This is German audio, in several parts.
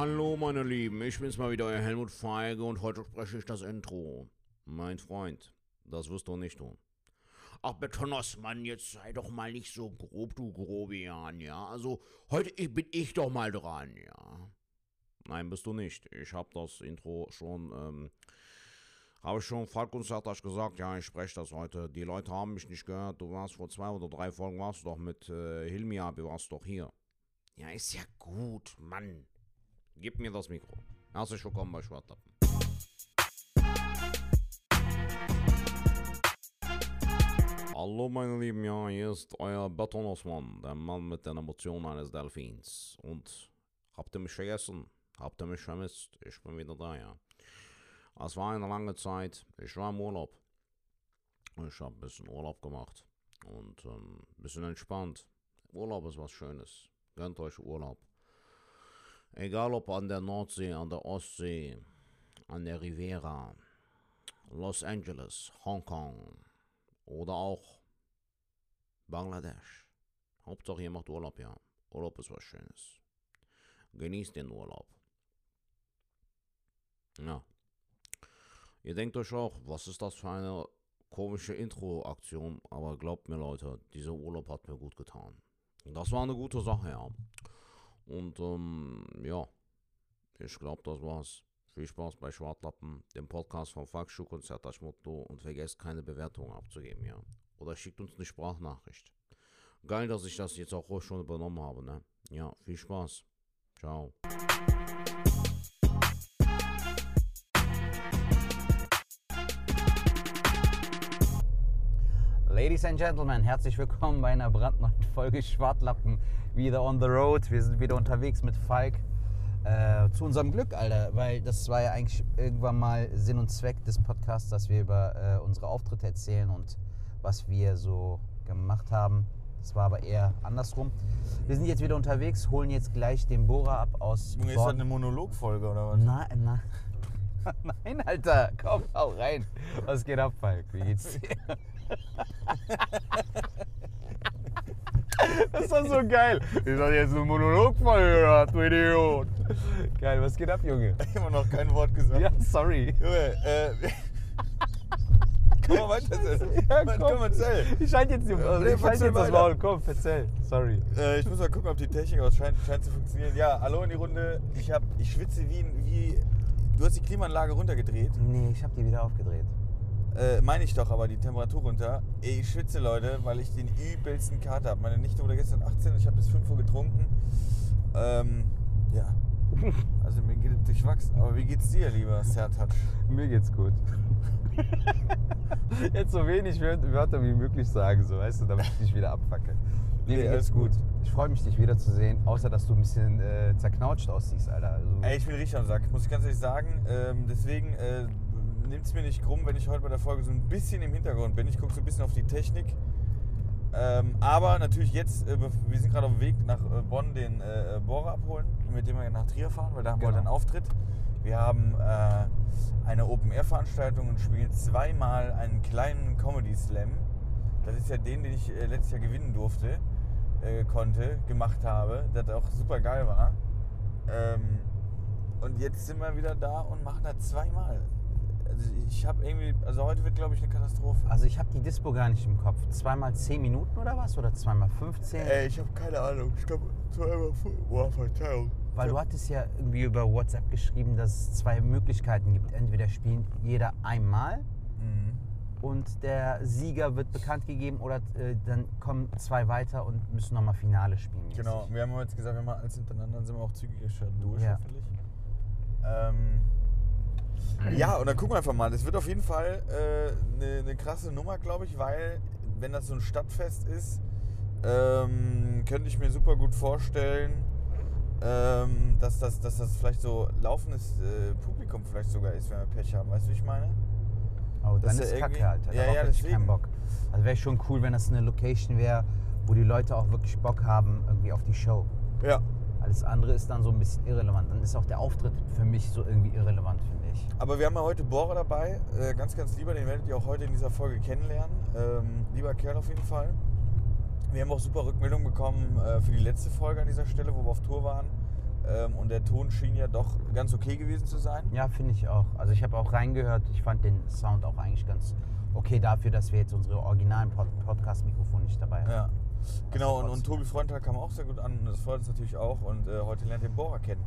Hallo meine Lieben, ich bin's mal wieder, euer Helmut Feige und heute spreche ich das Intro. Mein Freund, das wirst du nicht tun. Ach bitte Nossmann, jetzt sei doch mal nicht so grob, du Grobian, ja? Also, heute bin ich doch mal dran, ja? Nein, bist du nicht. Ich hab das Intro schon, ähm, habe ich schon Falk Sertasch gesagt, ja, ich spreche das heute. Die Leute haben mich nicht gehört. Du warst vor zwei oder drei Folgen, warst du doch mit äh, Hilmia, du warst doch hier. Ja, ist ja gut, Mann. Gib mir das Mikro. Herzlich willkommen bei Schwartlappen. Hallo meine Lieben, ja, hier ist euer Betonosmann, der Mann mit den Emotionen eines Delfins. Und habt ihr mich vergessen? Habt ihr mich vermisst? Ich bin wieder da, ja. Es war eine lange Zeit. Ich war im Urlaub. Ich habe ein bisschen Urlaub gemacht und ähm, ein bisschen entspannt. Urlaub ist was Schönes. Gönnt euch Urlaub. Egal ob an der Nordsee, an der Ostsee, an der Riviera, Los Angeles, Hongkong oder auch Bangladesch. Hauptsache ihr macht Urlaub, ja. Urlaub ist was Schönes. Genießt den Urlaub. Ja. Ihr denkt euch auch, was ist das für eine komische Intro-Aktion? Aber glaubt mir, Leute, dieser Urlaub hat mir gut getan. Das war eine gute Sache, ja. Und ähm, ja, ich glaube, das war's. Viel Spaß bei Schwartlappen, dem Podcast vom Volksschulkonzert als Motto und vergesst keine Bewertung abzugeben, ja. Oder schickt uns eine Sprachnachricht. Geil, dass ich das jetzt auch schon übernommen habe, ne? Ja, viel Spaß. Ciao. Ladies and Gentlemen, herzlich willkommen bei einer brandneuen Folge Schwartlappen. Wieder on the road. Wir sind wieder unterwegs mit Falk. Äh, zu unserem Glück, Alter, weil das war ja eigentlich irgendwann mal Sinn und Zweck des Podcasts, dass wir über äh, unsere Auftritte erzählen und was wir so gemacht haben. Das war aber eher andersrum. Wir sind jetzt wieder unterwegs, holen jetzt gleich den Bohrer ab aus. Junge, ist das eine Monologfolge oder was? Nein, nein. Nein, Alter, komm, hau rein. Was geht ab, Falk? Wie geht's dir? Das ist doch so geil. Ist das jetzt eine Monologfolge oder was, du Idiot? Geil, was geht ab, Junge? Immer noch kein Wort gesagt. Ja, sorry. Junge, äh. komm mal weiter. Ja, Mann, komm. komm, erzähl. Ich schalte jetzt, die, nee, ich schalte erzähl jetzt das. Maul. Komm, erzähl. Sorry. Äh, ich muss mal gucken, ob die Technik aus scheint, scheint zu funktionieren. Ja, hallo in die Runde. Ich, hab, ich schwitze wie, wie. Du hast die Klimaanlage runtergedreht. Nee, ich habe die wieder aufgedreht. Äh, meine ich doch aber die Temperatur runter. Ey, Ich schwitze, Leute, weil ich den übelsten Kater habe. Meine Nichte wurde gestern 18 und ich habe bis 5 Uhr getrunken. Ähm, ja. Also mir geht es durchwachsen. Aber wie geht's dir, lieber Sertac? Mir geht's gut. Jetzt so wenig Wör- Wörter wie möglich sagen, so weißt du, damit ich dich wieder abfacke. Nee, Nee, mir alles gut. gut. Ich freue mich, dich wiederzusehen, außer dass du ein bisschen äh, zerknautscht aussiehst, Alter. Also, Ey, ich bin richtig am Sack, muss ich ganz ehrlich sagen. Ähm, deswegen äh, nimmt es mir nicht krumm, wenn ich heute bei der Folge so ein bisschen im Hintergrund bin. Ich gucke so ein bisschen auf die Technik. Ähm, aber natürlich jetzt, äh, wir sind gerade auf dem Weg nach äh, Bonn den äh, äh, Bohrer abholen, mit dem wir nach Trier fahren, weil da haben wir Genau. heute einen Auftritt. Wir haben äh, eine Open-Air-Veranstaltung und spielen zweimal einen kleinen Comedy-Slam. Das ist ja den, den ich äh, letztes Jahr gewinnen durfte, konnte, gemacht habe, der auch super geil war. Ähm, und jetzt sind wir wieder da und machen das zweimal. Also ich habe irgendwie, also heute wird glaube ich eine Katastrophe. also ich habe die Dispo gar nicht im Kopf. Zweimal 10 Minuten oder was? Oder zweimal 15? Ey, ich habe keine Ahnung. Ich glaube zweimal, boah, Verzeihung. Weil du hattest ja irgendwie über WhatsApp geschrieben, dass es zwei Möglichkeiten gibt. Entweder spielt jeder einmal Mhm. und der Sieger wird bekannt gegeben oder äh, dann kommen zwei weiter und müssen nochmal Finale spielen. mäßig. Genau, wir haben jetzt gesagt, wir machen alles hintereinander, dann sind wir auch zügiger schon durch, Ja. hoffentlich. Ähm, ja, und dann gucken wir einfach mal. Das wird auf jeden Fall eine äh, ne krasse Nummer, glaube ich, weil, wenn das so ein Stadtfest ist, ähm, könnte ich mir super gut vorstellen, ähm, dass, das, dass das vielleicht so laufendes äh, Publikum vielleicht sogar ist, wenn wir Pech haben. Weißt du, wie ich meine? Oh, Das dann ist ist Kacke, Alter. Ja, Darauf ja, hätte ich keinen Bock. Also wäre schon cool, wenn das eine Location wäre, wo die Leute auch wirklich Bock haben, irgendwie auf die Show. Ja. Alles andere ist dann so ein bisschen irrelevant. Dann ist auch der Auftritt für mich so irgendwie irrelevant, finde ich. Aber wir haben ja heute Bohrer dabei, äh, ganz, ganz lieber, den werdet ihr auch heute in dieser Folge kennenlernen. Ähm, lieber Kerl auf jeden Fall. Wir haben auch super Rückmeldungen bekommen äh, für die letzte Folge an dieser Stelle, wo wir auf Tour waren. Ähm, und der Ton schien ja doch ganz okay gewesen zu sein. Ja, finde ich auch. Also ich habe auch reingehört. Ich fand den Sound auch eigentlich ganz okay dafür, dass wir jetzt unsere originalen Pod Podcast-Mikrofone nicht dabei haben. Ja. Genau, und, und trotzdem. Tobi Freundtag kam auch sehr gut an und das freut uns natürlich auch. Und äh, heute lernt ihr den Bohrer kennen.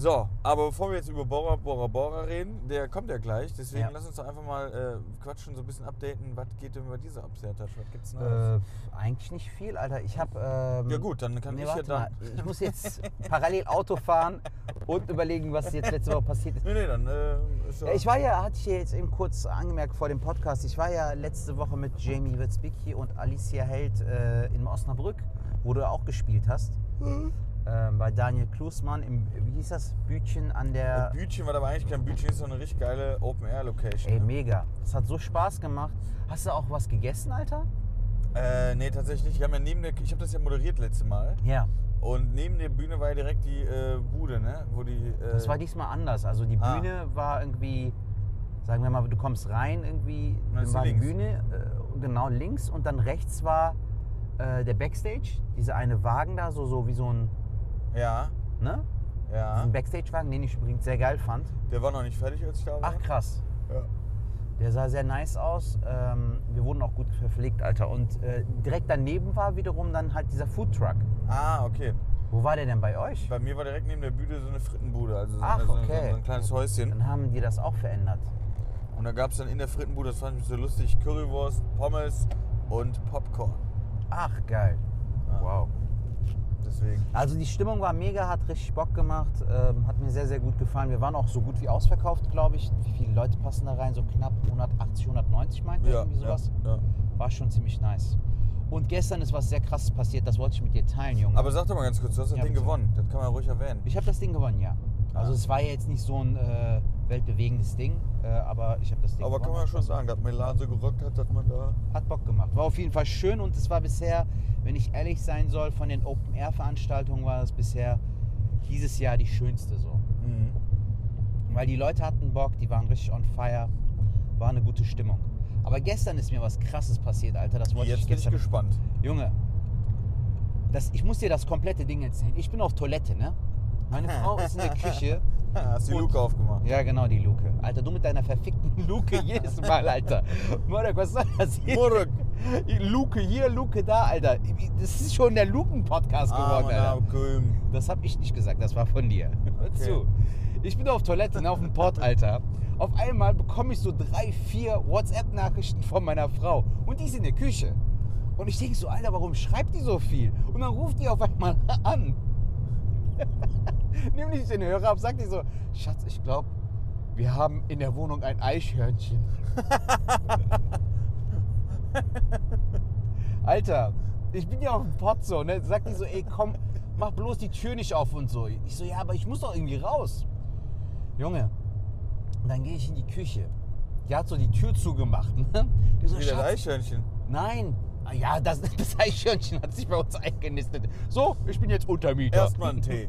So, aber bevor wir jetzt über Bohrer, Bohrer, Bohrer reden, der kommt ja gleich. Deswegen Ja. lass uns doch einfach mal äh, quatschen, so ein bisschen updaten. Was geht denn bei dieser Absehertasche? Was gibt's Neues? Äh, eigentlich nicht viel, Alter. Ich habe. Ähm, ja gut, dann kann Nee, ich ja mal. Ich muss jetzt parallel Auto fahren und überlegen, was jetzt letzte Woche passiert ist. Nee, nee, dann äh, ist ja... Ich war ja, hatte ich ja jetzt eben kurz angemerkt vor dem Podcast, ich war ja letzte Woche mit Jamie Witzbicki und Alicia Held äh, in Osnabrück, wo du auch gespielt hast. Mhm. Ähm, bei Daniel Klusmann im, wie hieß das, Bütchen an der... Bütchen war aber eigentlich kein Bütchen, ist so eine richtig geile Open-Air-Location. Ey, ne? mega. Das hat so Spaß gemacht. Hast du auch was gegessen, Alter? Äh, nee, tatsächlich nicht. Wir haben ja neben der, ich habe das ja moderiert letzte Mal. Ja. Und neben der Bühne war ja direkt die äh, Bude, ne? Wo die. Äh, Das war diesmal anders. Also die Ah. Bühne war irgendwie, sagen wir mal, du kommst rein irgendwie, dann war die. Bühne äh, genau links und dann rechts war äh, der Backstage, dieser eine Wagen da, so, so wie so ein, Ja, ne? ja. Ein Backstage-Wagen, den ich übrigens sehr geil fand. Der war noch nicht fertig, als ich da war. Ach krass. Ja. Der sah sehr nice aus. Ähm, wir wurden auch gut verpflegt, Alter. Und äh, direkt daneben war wiederum dann halt dieser Foodtruck. Ah, okay. Wo war der denn bei euch? Bei mir war direkt neben der Bühne so eine Frittenbude, also so, Ach, eine, so, okay. so ein kleines Häuschen. Dann haben die das auch verändert. Und da gab es dann in der Frittenbude, das fand ich so lustig, Currywurst, Pommes und Popcorn. Ach, geil. Ja. Wow. Deswegen. Also die Stimmung war mega, hat richtig Bock gemacht, ähm, hat mir sehr, sehr gut gefallen. Wir waren auch so gut wie ausverkauft, glaube ich. Wie viele Leute passen da rein? So knapp 180, 190 meinte Ja, irgendwie ja, sowas. ja. War schon ziemlich nice. Und gestern ist was sehr krasses passiert, das wollte ich mit dir teilen, Junge. Aber sag doch mal ganz kurz, du hast das Ja, Ding bitte. gewonnen. Das kann man ruhig erwähnen. ich habe das Ding gewonnen, ja. Also Ah. es war ja jetzt nicht so ein äh, weltbewegendes Ding, äh, aber ich habe das Ding Aber kann man schon sagen, dass Melan so gerockt hat, dass man da. Hat Bock gemacht. War auf jeden Fall schön und es war bisher, wenn ich ehrlich sein soll, von den Open-Air-Veranstaltungen war es bisher dieses Jahr die schönste so. Mhm. Weil die Leute hatten Bock, die waren richtig on fire, war eine gute Stimmung. Aber gestern ist mir was krasses passiert, Alter. Das wollte Jetzt ich bin ich gestern. gespannt. Junge, das, ich muss dir das komplette Ding erzählen. Ich bin auf Toilette, ne? Meine Frau ist in der Küche. Hast die Luke aufgemacht. Ja, genau, die Luke. Alter, du mit deiner verfickten Luke jedes Mal, Alter. Morek, was soll das hier? Morek. Luke hier, Luke da, Alter. Das ist schon der Luken-Podcast geworden, Ah, Alter. Köln. Das habe ich nicht gesagt, das war von dir. Hör zu. Ich bin auf Toilette, ne, auf dem Pott, Alter. Auf einmal bekomme ich so drei, vier WhatsApp-Nachrichten von meiner Frau. Und die ist in der Küche. Und ich denke so, Alter, warum schreibt die so viel? Und dann ruft die auf einmal an. Nimm nicht den Hörer ab, sagt die so, Schatz, ich glaube, wir haben in der Wohnung ein Eichhörnchen. Alter, ich bin ja auf dem Pott so, ne? Sagt die so, ey, komm, mach bloß die Tür nicht auf und so. Ich so, ja, aber ich muss doch irgendwie raus. Junge, und dann gehe ich in die Küche. Die hat so die Tür zugemacht, ne? Die so, Wie das Eichhörnchen. nein. Ah Ja, das, das Eichhörnchen hat sich bei uns eingenistet. So, ich bin jetzt Untermieter. Erstmal einen Tee.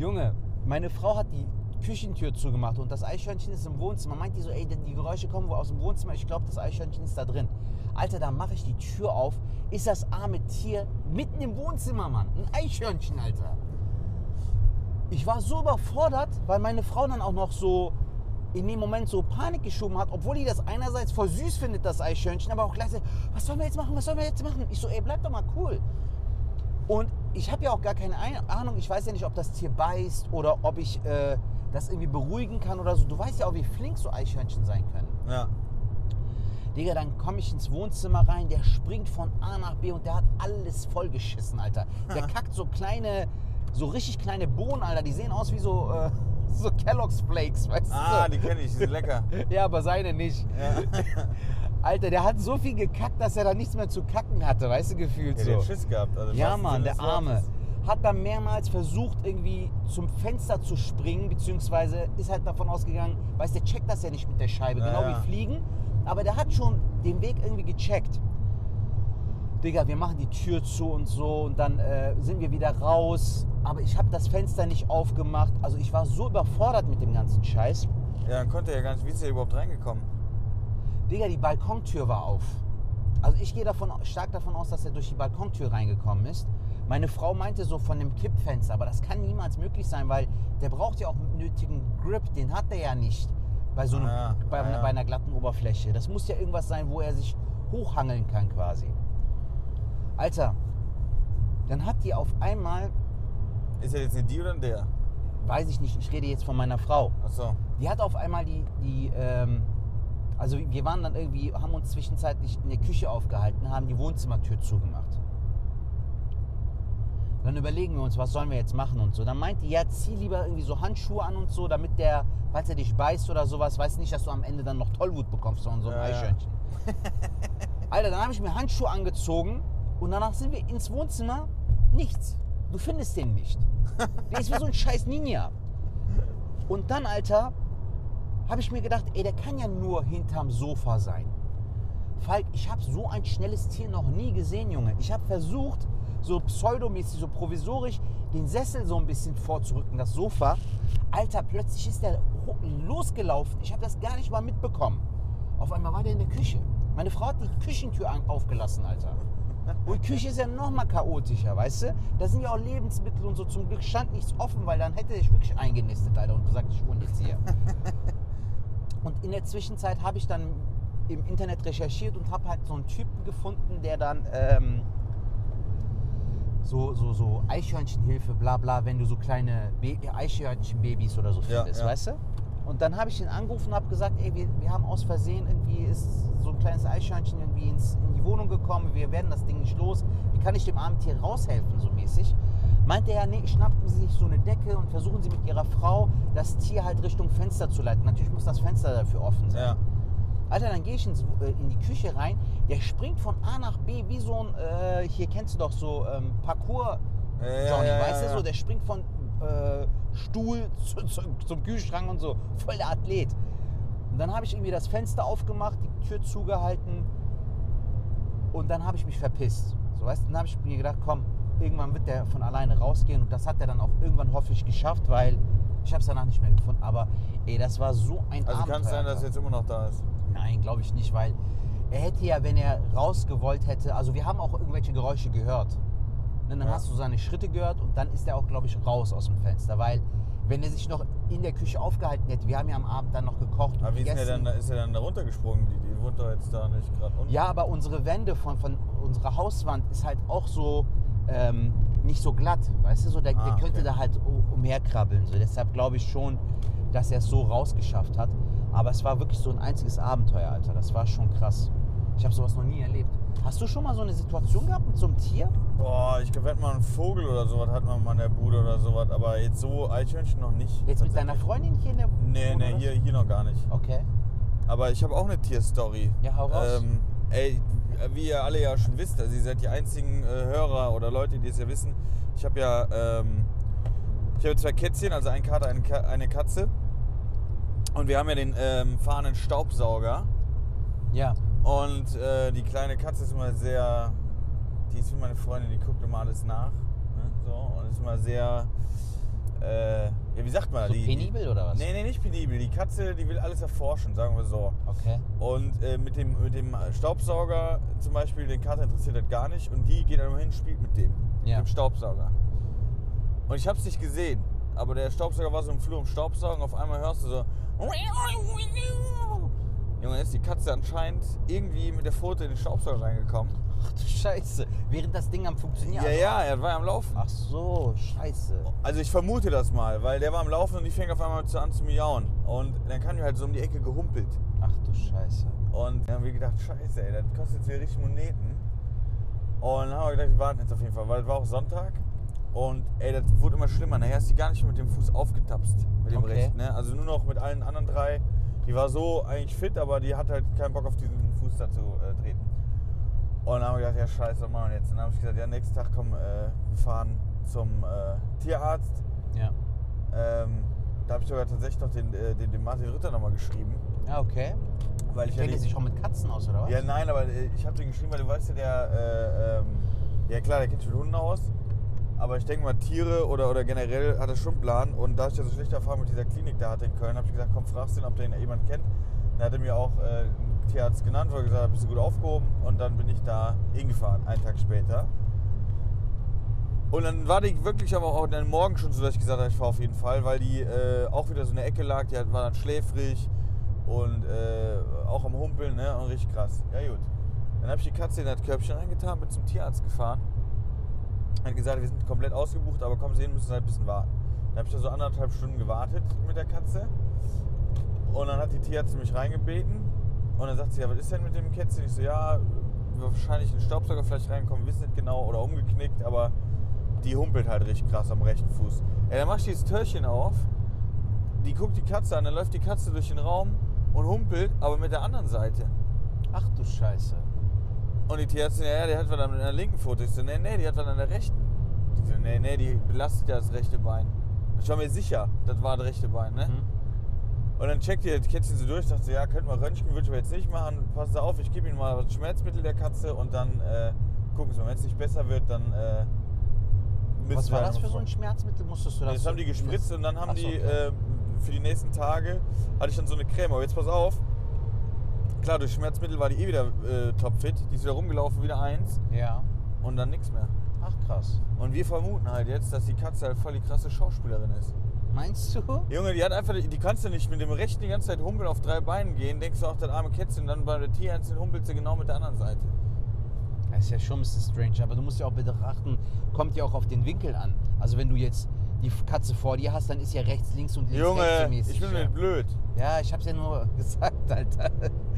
Junge, meine Frau hat die Küchentür zugemacht und das Eichhörnchen ist im Wohnzimmer. Meint die so, ey, die Geräusche kommen wohl aus dem Wohnzimmer. Ich glaube, das Eichhörnchen ist da drin. Alter, da mache ich die Tür auf. Ist das arme Tier mitten im Wohnzimmer, Mann. Ein Eichhörnchen, Alter. Ich war so überfordert, weil meine Frau dann auch noch so in dem Moment so Panik geschoben hat, obwohl die das einerseits voll süß findet, das Eichhörnchen, aber auch gleichzeitig, was sollen wir jetzt machen, was sollen wir jetzt machen? Ich so, ey, bleib doch mal cool. Und ich habe ja auch gar keine Ein- Ahnung, ich weiß ja nicht, ob das Tier beißt oder ob ich äh, das irgendwie beruhigen kann oder so. Du weißt ja auch, wie flink so Eichhörnchen sein können. Ja. Digga, dann komme ich ins Wohnzimmer rein, der springt von A nach B und der hat alles vollgeschissen, Alter. Der kackt so kleine, so richtig kleine Bohnen, Alter. Die sehen aus wie so, äh, so Kellogg's Flakes, weißt Ah, du? die kenne ich, die sind lecker. Ja, aber seine nicht. Ja. Alter, der hat so viel gekackt, dass er da nichts mehr zu kacken hatte, weißt du, gefühlt Ja, so. der hat Schiss gehabt. Also Ja, Mann, der Arme. Hat dann mehrmals versucht, irgendwie zum Fenster zu springen, beziehungsweise ist halt davon ausgegangen, weißt du, der checkt das ja nicht mit der Scheibe, Ja, genau ja. wie Fliegen. Aber der hat schon den Weg irgendwie gecheckt. Digga, wir machen die Tür zu und so und dann äh, sind wir wieder raus. Aber ich habe das Fenster nicht aufgemacht. Also ich war so überfordert mit dem ganzen Scheiß. Ja, dann konnte er ja gar nicht. Wie ist er überhaupt reingekommen? Digga, die Balkontür war auf. Also ich gehe davon, stark davon aus, dass er durch die Balkontür reingekommen ist. Meine Frau meinte so von dem Kippfenster, aber das kann niemals möglich sein, weil der braucht ja auch einen nötigen Grip, den hat er ja nicht bei so einem, Ah ja, bei, ah ja. bei einer glatten Oberfläche. Das muss ja irgendwas sein, wo er sich hochhangeln kann quasi. Alter, dann hat die auf einmal, Ist er jetzt eine die oder ein der? weiß ich nicht, ich rede jetzt von meiner Frau, Achso. die hat auf einmal die, die ähm, also wir waren dann irgendwie, haben uns zwischenzeitlich in der Küche aufgehalten, haben die Wohnzimmertür zugemacht. Dann überlegen wir uns, was sollen wir jetzt machen und so. Dann meint die, ja, zieh lieber irgendwie so Handschuhe an und so, damit der, falls er dich beißt oder sowas, weiß nicht, dass du am Ende dann noch Tollwut bekommst von so einem Ja, ja. Eichhörnchen. Alter, dann habe ich mir Handschuhe angezogen und danach sind wir ins Wohnzimmer. Nichts. Du findest den nicht. Der ist wie so ein scheiß Ninja. Und dann, Alter, habe ich mir gedacht, ey, der kann ja nur hinterm Sofa sein. Falk, ich habe so ein schnelles Tier noch nie gesehen, Junge. Ich habe versucht, so pseudomäßig, so provisorisch, den Sessel so ein bisschen vorzurücken, das Sofa. Alter, plötzlich ist der losgelaufen. Ich habe das gar nicht mal mitbekommen. Auf einmal war der in der Küche. Meine Frau hat die Küchentür aufgelassen, Alter. Und Küche ist ja noch mal chaotischer, weißt du? Da sind ja auch Lebensmittel und so. Zum Glück stand nichts offen, weil dann hätte ich wirklich eingenistet, Alter, und gesagt, ich wohne jetzt hier. Und in der Zwischenzeit habe ich dann im Internet recherchiert und habe halt so einen Typen gefunden, der dann ähm, so, so, so Eichhörnchenhilfe, bla bla, wenn du so kleine Ba- Eichhörnchenbabys oder so Ja, findest, ja. weißt du? Und dann habe ich ihn angerufen und habe gesagt, ey, wir, wir haben aus Versehen irgendwie ist so ein kleines Eichhörnchen irgendwie ins, in die Wohnung gekommen, wir werden das Ding nicht los. Wie kann ich dem armen Tier raushelfen, so mäßig? Meinte er, nee, schnappen Sie sich so eine Decke und versuchen Sie mit Ihrer Frau das Tier halt Richtung Fenster zu leiten. Natürlich muss das Fenster dafür offen sein. Ja. Alter, dann gehe ich ins, äh, in die Küche rein. Der springt von A nach B wie so ein, äh, hier kennst du doch so ähm, Parcours, Ja, Johnny, ja, weißt du, so der springt von äh, Stuhl zu, zu, zum Kühlschrank und so. Voll der Athlet. Und dann habe ich irgendwie das Fenster aufgemacht, die Tür zugehalten und dann habe ich mich verpisst. So, weißt du, dann habe ich mir gedacht, komm, irgendwann wird der von alleine rausgehen und das hat er dann auch irgendwann hoffe ich geschafft, weil ich habe es danach nicht mehr gefunden. Aber ey, das war so ein Also kann es sein, dass er jetzt immer noch da ist. Nein, glaube ich nicht, weil er hätte ja, wenn er rausgewollt hätte, also wir haben auch irgendwelche Geräusche gehört. Und dann Ja. hast du seine Schritte gehört und dann ist er auch, glaube ich, raus aus dem Fenster, weil wenn er sich noch in der Küche aufgehalten hätte, wir haben ja am Abend dann noch gekocht und Aber wie ist, denn gegessen. er dann, da- ist er dann da runtergesprungen? Die, die wohnt doch jetzt da nicht gerade unten. Ja, aber unsere Wände von, von unserer Hauswand ist halt auch so ähm, nicht so glatt, weißt du, so der, Ah, der könnte okay. da halt umherkrabbeln. So. Deshalb glaube ich schon, dass er es so rausgeschafft hat. Aber es war wirklich so ein einziges Abenteuer, Alter. Das war schon krass. Ich habe sowas noch nie erlebt. Hast du schon mal so eine Situation gehabt mit so einem Tier? Boah, ich glaube, wir hatten mal einen Vogel oder sowas, hat man mal in der Bude oder sowas. Aber jetzt so Eichhörnchen noch nicht. Jetzt mit deiner. Freundin hier in der Nee, Wohnung, nee, oder? hier, hier noch gar nicht. Okay. Aber ich habe auch eine Tierstory. Ja, hau raus. Ähm, ey, wie ihr alle ja schon wisst, also ihr seid die einzigen äh, Hörer oder Leute, die es ja wissen. Ich habe ja ähm, ich habe zwei Kätzchen, also ein Kater, eine, Ka eine Katze. Und wir haben ja den ähm, fahrenden Staubsauger. Ja. Und äh, die kleine Katze ist immer sehr, die ist wie meine Freundin, die guckt immer alles nach. Ne? So, und ist immer sehr, äh, ja, wie sagt man? So die, penibel oder was? Nee, nee, nicht penibel. Die Katze, die will alles erforschen, sagen wir so. Okay. Und äh, mit, dem, mit dem Staubsauger zum Beispiel, den Kater interessiert das gar nicht. Und die geht dann immer hin und spielt mit dem, Ja. mit dem Staubsauger. Und ich habe es nicht gesehen. Aber der Staubsauger war so im Flur im Staubsaugen. Auf einmal hörst du so. Junge, ist die Katze anscheinend irgendwie mit der Pfote in den Staubsauger reingekommen. Ach du Scheiße. Während das Ding am Funktionieren Ja, ja, er war ja am Laufen. Ach so, Scheiße. Also ich vermute das mal, weil der war am Laufen und die fängt auf einmal zu an zu miauen. Und dann kam die halt so um die Ecke gehumpelt. Ach du Scheiße. Und dann haben wir gedacht, scheiße, ey, das kostet jetzt wieder richtig Moneten. Und dann haben wir gedacht, wir warten jetzt auf jeden Fall, weil es war auch Sonntag. Und ey, das wurde immer schlimmer. Nachher ist die gar nicht mehr mit dem Fuß aufgetapst, mit dem Okay. rechten. Ne? Also nur noch mit allen anderen drei. Die war so eigentlich fit, aber die hat halt keinen Bock auf diesen Fuß da zu äh, treten. Und dann haben wir gedacht, ja scheiße, was machen wir jetzt? Und dann habe ich gesagt, ja nächsten Tag komm, äh, wir fahren zum äh, Tierarzt. Ja. Ähm, da habe ich sogar tatsächlich noch den, äh, den, den Martin Ritter nochmal geschrieben. Ja, okay. Weil ich ja Kennt die- ihr sich auch mit Katzen aus, oder was? ja, nein, aber äh, ich habe den geschrieben, weil du weißt ja, der, äh, ähm, ja klar, der kennt sich mit Hunden aus. Aber ich denke mal, Tiere oder, oder generell hat er schon einen Plan. Und da ich ja so schlechte Erfahrung mit dieser Klinik da hatte in Köln, habe ich gesagt, komm, fragst ihn, ob der ihn jemand kennt. Dann hat er mir auch äh, einen Tierarzt genannt, wo er gesagt hat, bist du gut aufgehoben. Und dann bin ich da hingefahren, einen Tag später. Und dann war die wirklich aber auch dann morgen schon so, dass ich gesagt habe, ich fahre auf jeden Fall, weil die äh, auch wieder so in der Ecke lag, die war dann schläfrig und äh, auch am Humpeln, ne? Und richtig krass. Ja gut. Dann habe ich die Katze in das Körbchen reingetan, bin zum Tierarzt gefahren. Hat gesagt, wir sind komplett ausgebucht, aber kommen sehen, müssen halt ein bisschen warten. Dann habe ich da so anderthalb Stunden gewartet mit der Katze. Und dann hat die Tierärztin mich reingebeten. Und dann sagt sie, ja, was ist denn mit dem Kätzchen? Ich so, ja, wahrscheinlich ein Staubsauger vielleicht reinkommen, wissen nicht genau, oder umgeknickt, aber die humpelt halt richtig krass am rechten Fuß. Ey, dann mach ich dieses Türchen auf, die guckt die Katze an, dann läuft die Katze durch den Raum und humpelt, aber mit der anderen Seite. Ach du Scheiße. Und die Tierärztin, ja, ja, die hat was an der linken Foto. Ich so, nee, nee, die hat was an der rechten. Die so, nee, nee, die belastet ja das rechte Bein. Ich war mir sicher, das war das rechte Bein, ne? Hm? Und dann checkt ihr das Kätzchen so durch, dachte so, ja, könnten wir röntgen, würde ich aber jetzt nicht machen. Passen Sie auf, ich gebe Ihnen mal das Schmerzmittel der Katze und dann äh, gucken Sie mal, wenn es nicht besser wird, dann äh, müssen Was war dann das für so ein Schmerzmittel? Musstest du das Das haben die gespritzt und dann haben so, die okay. äh, für die nächsten Tage hatte ich dann so eine Creme. Aber jetzt pass auf, klar, durch Schmerzmittel war die eh wieder äh, topfit. Die ist wieder rumgelaufen, wieder eins Ja. und dann nichts mehr. Ach krass. Und wir vermuten halt jetzt, dass die Katze halt voll die krasse Schauspielerin ist. Meinst du? Junge, die hat einfach, die kannst du nicht mit dem rechten die ganze Zeit humpeln auf drei Beinen gehen, denkst du auch, das arme Kätzchen, dann bei der Tierärztin humpelt sie genau mit der anderen Seite. Das ist ja schon ein bisschen strange, aber du musst ja auch betrachten, kommt ja auch auf den Winkel an. Also wenn du jetzt die Katze vor dir hast, dann ist ja rechts, links und links rechts Junge, mäßig. ich bin ja. blöd. ja, ich hab's ja nur gesagt, Alter.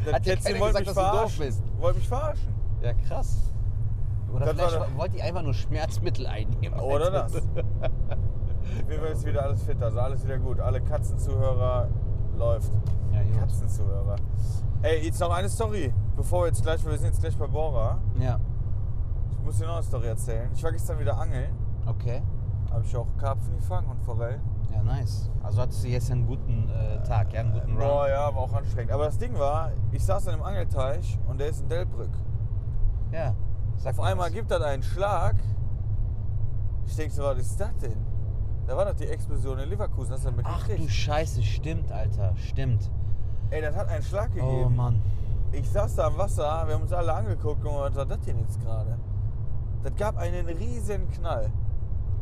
Das Hat ja keiner wollte gesagt, mich dass du doof verarschen. bist. Wollte mich verarschen. Ja, krass. Oder Das vielleicht doch- wollt ihr einfach nur Schmerzmittel einnehmen. Oder Alter. das. Auf jeden Fall ist wieder alles fit, also alles wieder gut. Alle Katzenzuhörer läuft. Ja. Katzenzuhörer. Ey, jetzt noch eine Story, bevor wir jetzt gleich, wir sind jetzt gleich bei Bora. Ja, Ich muss dir noch eine Story erzählen. Ich war gestern wieder angeln, okay. Habe ich auch Karpfen gefangen und Forell. Ja, nice. Also hattest du jetzt einen guten äh, Tag, ja, einen guten Run. Boah, ja, war auch anstrengend. Aber das Ding war, ich saß an einem Angelteich und der ist in Delbrück. Ja. Sag Auf mal einmal was. gibt das einen Schlag. Ich denke so, was ist das denn? Da war doch die Explosion in Leverkusen, hast du das Ach du mitgekriegt? Scheiße, stimmt, Alter, stimmt. Ey, das hat einen Schlag gegeben. Oh Mann. Ich saß da am Wasser, wir haben uns alle angeguckt und was war das denn jetzt gerade? Das gab einen riesen Knall.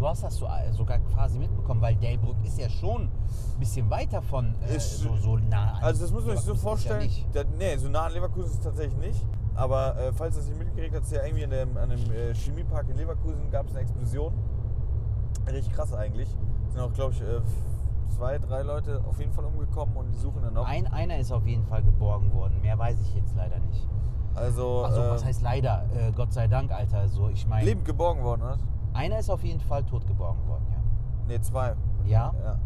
Du hast das so, äh, sogar quasi mitbekommen, weil Delbrück ist ja schon ein bisschen weiter von äh, Ist- so, so nah an. Also das muss man sich so ist ja vorstellen. nicht. das, nee, so nah an Leverkusen ist es tatsächlich nicht. Aber äh, falls du es nicht mitgekriegt hast, ja irgendwie in dem, an dem äh, Chemiepark in Leverkusen gab es eine Explosion. Richtig krass eigentlich. Sind auch, glaube ich, äh, zwei, drei Leute auf jeden Fall umgekommen und die suchen dann noch. Ein, einer ist auf jeden Fall geborgen worden. Mehr weiß ich jetzt leider nicht. Also, Also, äh, was heißt leider? Äh, Gott sei Dank, Alter. Also, ich meine, lebend geborgen worden, oder? Einer ist auf jeden Fall tot geborgen worden, ja. Ne, zwei. Ja? Ja.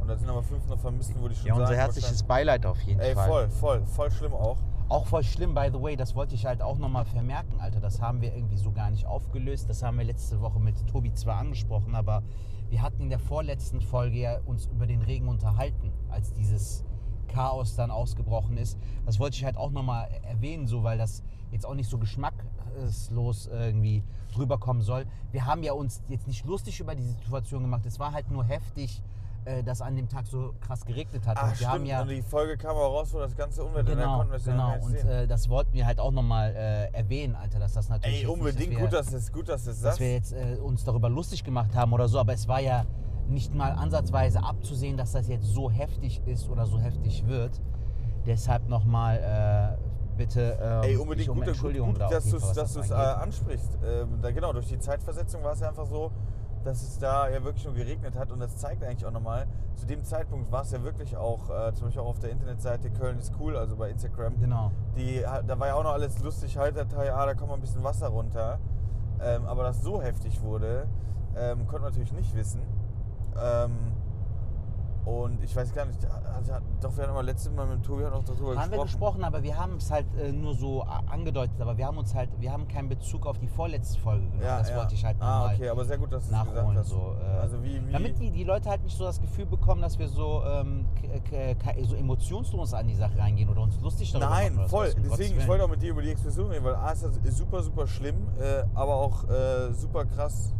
Und da sind aber fünf noch vermisst, wo die schon Ja, unser sagen, herzliches Beileid auf jeden Ey, Fall. voll, voll, voll schlimm auch. Auch voll schlimm, by the way, das wollte ich halt auch nochmal vermerken, Alter. Das haben wir irgendwie so gar nicht aufgelöst. Das haben wir letzte Woche mit Tobi zwar angesprochen, aber wir hatten in der vorletzten Folge ja uns über den Regen unterhalten, als dieses Chaos dann ausgebrochen ist. Das wollte ich halt auch nochmal erwähnen, so weil das jetzt auch nicht so geschmackslos irgendwie rüberkommen soll. Wir haben ja uns jetzt nicht lustig über die Situation gemacht. Es war halt nur heftig, äh, dass an dem Tag so krass geregnet hat. Ach, Und wir stimmt. haben ja und die Folge kam auch raus, wo das ganze Unwetter, da Genau, ja genau. nicht Und äh, das wollten wir halt auch nochmal äh, erwähnen, Alter, dass das natürlich. Ey, jetzt nicht, unbedingt dass wir, gut, dass es gut, dass es dass sagst. wir jetzt äh, uns darüber lustig gemacht haben oder so, aber es war ja nicht mal ansatzweise abzusehen, dass das jetzt so heftig ist oder so heftig wird. Deshalb nochmal äh, bitte ähm, Ey, unbedingt um gut, gut, Entschuldigung gut auf dass du es äh, ansprichst. Ähm, da, genau, durch die Zeitversetzung war es ja einfach so, dass es da ja wirklich nur geregnet hat und das zeigt eigentlich auch nochmal, zu dem Zeitpunkt war es ja wirklich auch, äh, zum Beispiel auch auf der Internetseite Köln ist cool, also bei Instagram, Genau. die, da war ja auch noch alles lustig, Halterteil, ah, da kommt mal ein bisschen Wasser runter. Ähm, aber dass so heftig wurde, ähm, konnte man natürlich nicht wissen. Ähm, und ich weiß gar nicht, doch, wir hatten aber letztes Mal mit Tobi noch darüber Haben wir gesprochen. gesprochen, aber wir haben es halt äh, nur so a- angedeutet, aber wir haben uns halt, wir haben keinen Bezug auf die vorletzte Folge genommen. Ja, das ja. wollte ich halt Ah, okay, aber sehr gut, dass du es gesagt hast. So, äh, also wie, wie Damit die, die Leute halt nicht so das Gefühl bekommen, dass wir so, ähm, k- so emotionslos an die Sache reingehen oder uns lustig darüber Nein, machen. oder voll. Deswegen, ich wollte auch mit dir über die Explosion reden, weil A ist super, super schlimm, äh, aber auch äh, super krass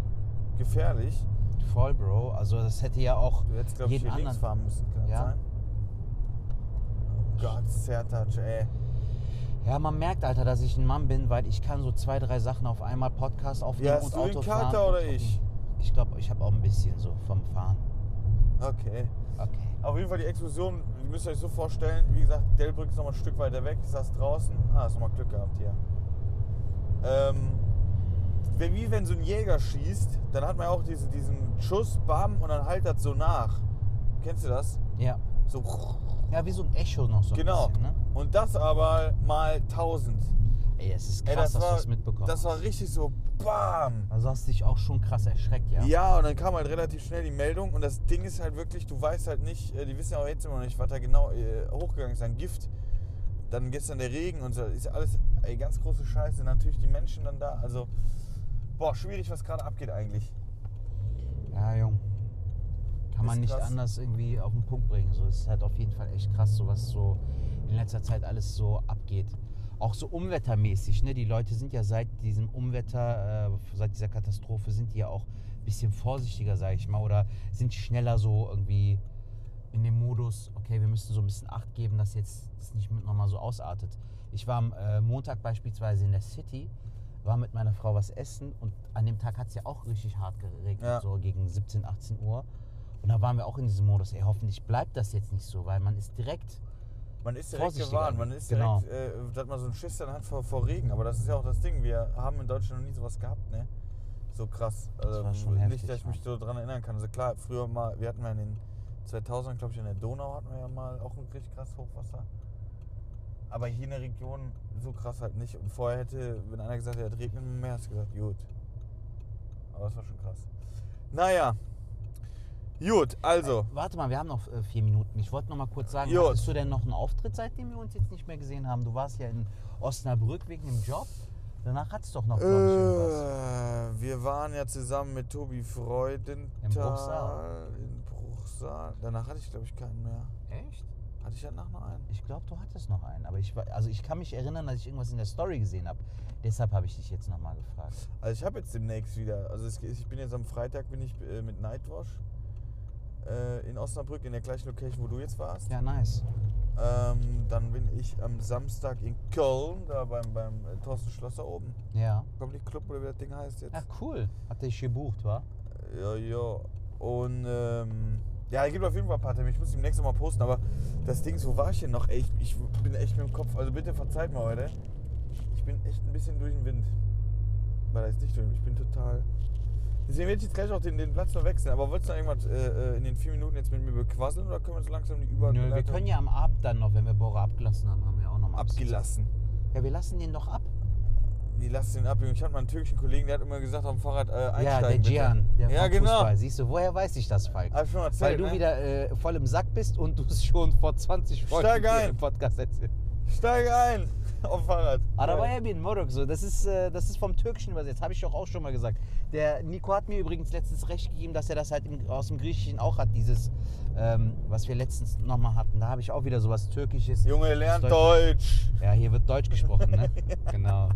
gefährlich. Voll, Bro. Also das hätte ja auch Du hättest, glaube ich, jeden hier links anderen... fahren müssen, kann Ja. sein? Oh Gott, Sertac, ey. Ja, man merkt, Alter, dass ich ein Mann bin, weil ich kann so zwei, drei Sachen auf einmal Podcast aufnehmen Ja, und hast du Auto. Kater und oder ich? Ich glaube, ich habe auch ein bisschen so vom Fahren. Okay. Okay. Auf jeden Fall die Explosion, ihr müsst euch so vorstellen, wie gesagt, Delbrück ist nochmal ein Stück weiter weg. Ich saß draußen. Ah, hast nochmal Glück gehabt hier. Ähm, wenn- wie wenn so ein Jäger schießt, dann hat man ja auch diesen, diesen Schuss, bam, und dann halt das so nach. Kennst du das? Ja. So. Ja, wie so ein Echo noch so Genau. bisschen, ne? Und das aber mal 1000. Ey, es ist Ey, krass, das dass du das mitbekommen das war richtig so BAM! Also hast du dich auch schon krass erschreckt, ja? Ja. und dann kam halt relativ schnell die Meldung und das Ding ist halt wirklich, du weißt halt nicht, äh, die wissen ja auch jetzt immer noch nicht, was da genau äh, hochgegangen ist an Gift. Dann gestern der Regen und so, ist ja alles ey, ganz große Scheiße. Natürlich die Menschen dann da, also boah, schwierig, was gerade abgeht eigentlich. Ja, Jung. Kann man nicht krass. anders irgendwie auf den Punkt bringen. So, es ist halt auf jeden Fall echt krass, so was so in letzter Zeit alles so abgeht. Auch so umwettermäßig, ne? Die Leute sind ja seit diesem Umwetter, äh, seit dieser Katastrophe, sind die ja auch ein bisschen vorsichtiger, sage ich mal, oder sind schneller so irgendwie in dem Modus, okay, wir müssen so ein bisschen Acht geben, dass jetzt das nicht nochmal so ausartet. Ich war am äh, Montag beispielsweise in der City, war mit meiner Frau was essen und an dem Tag hat es ja auch richtig hart geregnet, Ja. so gegen 17, 18 Uhr. Und da waren wir auch in diesem Modus, ey, hoffentlich bleibt das jetzt nicht so, weil man ist direkt, Man ist direkt gewarnt, man ist Genau. direkt, äh, dass man so einen Schiss dann hat vor, vor Regen. Aber das ist ja auch das Ding, wir haben in Deutschland noch nie sowas gehabt, ne? So krass. Also war schon nicht, heftig, dass ich mich so dran erinnern kann. Also klar, früher mal, wir hatten ja in den 2000 glaube ich, in der Donau hatten wir ja mal auch ein richtig krass Hochwasser. Aber hier in der Region so krass halt nicht. Und vorher hätte, wenn einer gesagt hätte, es regnet im Meer, hast du gesagt, gut. Aber das war schon krass. Naja. Gut, also. warte mal, wir haben noch äh, vier Minuten. Ich wollte noch mal kurz sagen, Gut. hattest du denn noch einen Auftritt, seitdem wir uns jetzt nicht mehr gesehen haben? Du warst ja in Osnabrück wegen dem Job. Danach hattest du doch noch, ich, irgendwas. Äh, wir waren ja zusammen mit Tobi Freudenthal Im Bruchsal. in Bruchsal. Danach hatte ich, glaube ich, keinen mehr. Echt? Hatte ich danach noch einen? Ich glaube, du hattest noch einen. Aber ich, also ich kann mich erinnern, dass ich irgendwas in der Story gesehen habe. Deshalb habe ich dich jetzt noch mal gefragt. Also ich habe jetzt demnächst wieder, also es, ich bin jetzt am Freitag bin ich äh, mit Nightwash äh, in Osnabrück in der gleichen Location, wo du jetzt warst. Ja, nice. Ähm, dann bin ich am Samstag in Köln, da beim, beim äh, Thorsten Schlosser oben. Ja. Comedy Club oder wie das Ding heißt jetzt. Ja, cool. Hat dich gebucht, wa? Ja, ja. Und ähm, ja, es gibt auf jeden Fall ein paar Termine. Ich muss demnächst noch mal posten, aber das Ding ist, wo war ich denn noch? Ey, ich, ich bin echt mit dem Kopf. Also bitte verzeiht mir heute. Ich bin echt ein bisschen durch den Wind. Weil das ist nicht durch. Ich bin total. Deswegen werde ich jetzt gleich auch den, den Platz noch wechseln. Aber wolltest du noch irgendwas äh, äh, in den vier Minuten jetzt mit mir bequasseln oder können wir so langsam die Nö, Überleitung wir können ja am Abend dann noch, wenn wir Bora abgelassen haben, haben wir auch noch mal abgelassen? Ja, wir lassen den doch ab. Wie lass den ab? Junge? Ich hatte mal einen türkischen Kollegen, der hat immer gesagt, auf dem Fahrrad äh, einsteigen. Ja, der. Gian, der ja, genau. Fußball. Siehst du, woher weiß ich das, Falk? Hab ich schon mal Weil erzählt, du ne? wieder äh, voll im Sack bist und du es schon vor 20 Folgen im Podcast erzählst. Steig ein auf dem Fahrrad. Ja, bin Morok so. Das ist, äh, das ist vom Türkischen übersetzt, habe ich doch auch schon mal gesagt. Der Nico hat mir übrigens letztens recht gegeben, dass er das halt im, aus dem Griechischen auch hat, dieses, ähm, was wir letztens nochmal hatten. Da habe ich auch wieder sowas Türkisches. Junge, lernt Deutsch. Ja, hier wird Deutsch gesprochen, ne? genau.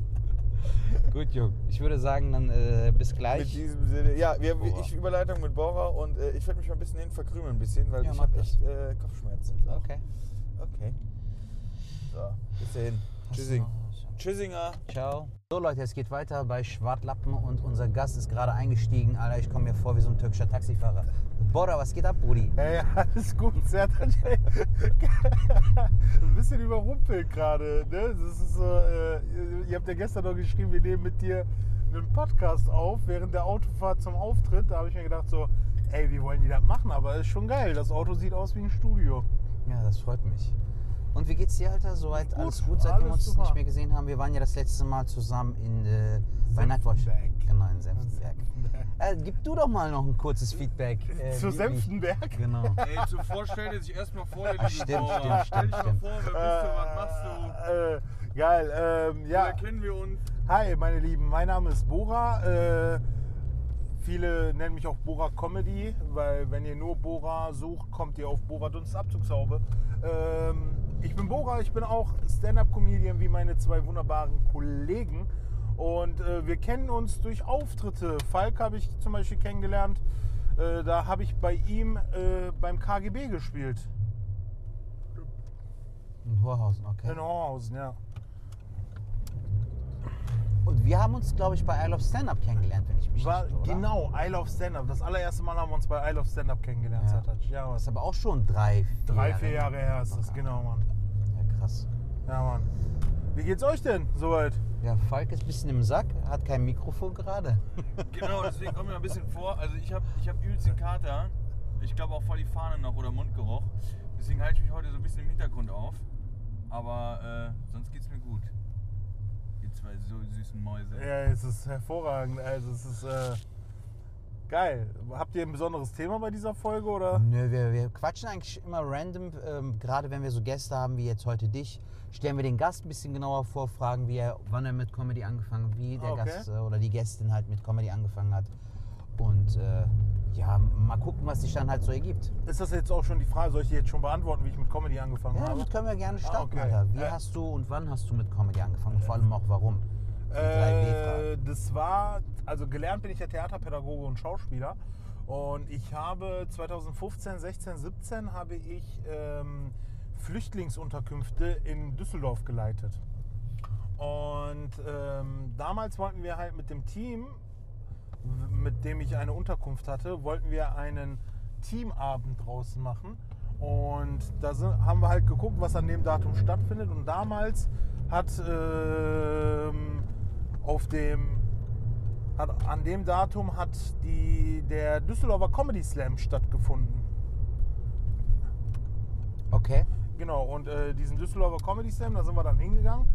Gut, Jung. Ich würde sagen, dann äh, bis Mit gleich. diesem Sinne. Ja, wir, ich Überleitung mit Bora und äh, ich werde mich mal ein bisschen hin verkrümeln, ein bisschen, weil Ja, ich habe echt äh, Kopfschmerzen. Okay. Okay. So, bis dahin. Tschüssing. Tschüssinger. Ciao. So Leute, es geht weiter bei Schwartlappen und unser Gast ist gerade eingestiegen. Alter, ich komme mir vor wie so ein türkischer Taxifahrer. Bora, was geht ab, Brudi? Hey, alles gut, Sertac. ey. Ein bisschen überrumpelt gerade. Ne? Das ist so, äh, ihr habt ja gestern noch geschrieben, wir nehmen mit dir einen Podcast auf während der Autofahrt zum Auftritt. Da habe ich mir gedacht so, ey, wie wollen die das machen? Aber ist schon geil. Das Auto sieht aus wie ein Studio. Ja, das freut mich. Und wie geht's dir, Alter? Soweit Gut, alles gut, seitdem wir uns super. nicht mehr gesehen haben. Wir waren ja das letzte Mal zusammen in äh, bei Nightwatch. Senftenberg. Genau, in Senftenberg. Äh, gib du doch mal noch ein kurzes Feedback. äh, Zu Senftenberg? Genau. Ey, zuvor stell dir sich erstmal vor, liebe Stimmt, Bora. stimmt, Stell dich stimmt, mal vor, wer bist du, was machst du? Äh, geil. Ähm, ja. Woher kennen wir uns? Hi, meine Lieben, mein Name ist Bora. Äh, viele nennen mich auch Bora Comedy, weil wenn ihr nur Bora sucht, kommt ihr auf Bora Dunst Abzugshaube. Ähm, ich bin Bora, ich bin auch Stand-Up-Comedian wie meine zwei wunderbaren Kollegen. Und äh, wir kennen uns durch Auftritte. Falk habe ich zum Beispiel kennengelernt. Äh, da habe ich bei ihm äh, beim KGB gespielt. In Horhausen, okay. In Horhausen, ja. Und wir haben uns, glaube ich, bei Isle of Stand-Up kennengelernt, wenn ich mich War, nicht irre, oder? genau, Isle of Stand-Up. Das allererste Mal haben wir uns bei Isle of Stand-Up kennengelernt, Ja. Sertac. Ja, Das ist Mann. aber auch schon drei, vier Drei, vier Jahre her ist das, Locker. genau, Mann. Ja, krass. Ja, Mann. Wie geht's euch denn soweit? Ja, Falk ist ein bisschen im Sack, hat kein Mikrofon gerade. Genau, deswegen kommt mir ein bisschen vor. Also ich habe ich hab übelst den Kater. Ich glaube auch voll die Fahne noch oder Mundgeruch. Deswegen halte ich mich heute so ein bisschen im Hintergrund auf. Aber äh, sonst geht's mir gut. Zwei so süßen Mäuse. Ja, es ist hervorragend. Also es ist äh, geil. Habt ihr ein besonderes Thema bei dieser Folge oder? Nö, wir, wir quatschen eigentlich immer random, ähm, gerade wenn wir so Gäste haben wie jetzt heute dich, stellen wir den Gast ein bisschen genauer vor, fragen, wie er, wann er mit Comedy angefangen hat, wie der Okay. Gast äh, oder die Gästin halt mit Comedy angefangen hat. Und äh, ja, mal gucken, was sich dann halt so ergibt. Ist das jetzt auch schon die Frage? Soll ich die jetzt schon beantworten, wie ich mit Comedy angefangen Ja, habe? das können wir gerne starten, Ah, okay. Alter. Wie Äh, hast du und wann hast du mit Comedy angefangen und vor allem auch warum? Äh, das war, also gelernt bin ich ja Theaterpädagoge und Schauspieler. Und ich habe 2015, 16, 17 habe ich ähm, Flüchtlingsunterkünfte in Düsseldorf geleitet. Und ähm, damals wollten wir halt mit dem Team, mit dem ich eine Unterkunft hatte, wollten wir einen Teamabend draußen machen. Und da sind, haben wir halt geguckt, was an dem Datum stattfindet. Und damals hat ähm, auf dem hat, an dem Datum hat die, der Düsseldorfer Comedy Slam stattgefunden. Okay. Genau, und äh, diesen Düsseldorfer Comedy Slam, da sind wir dann hingegangen.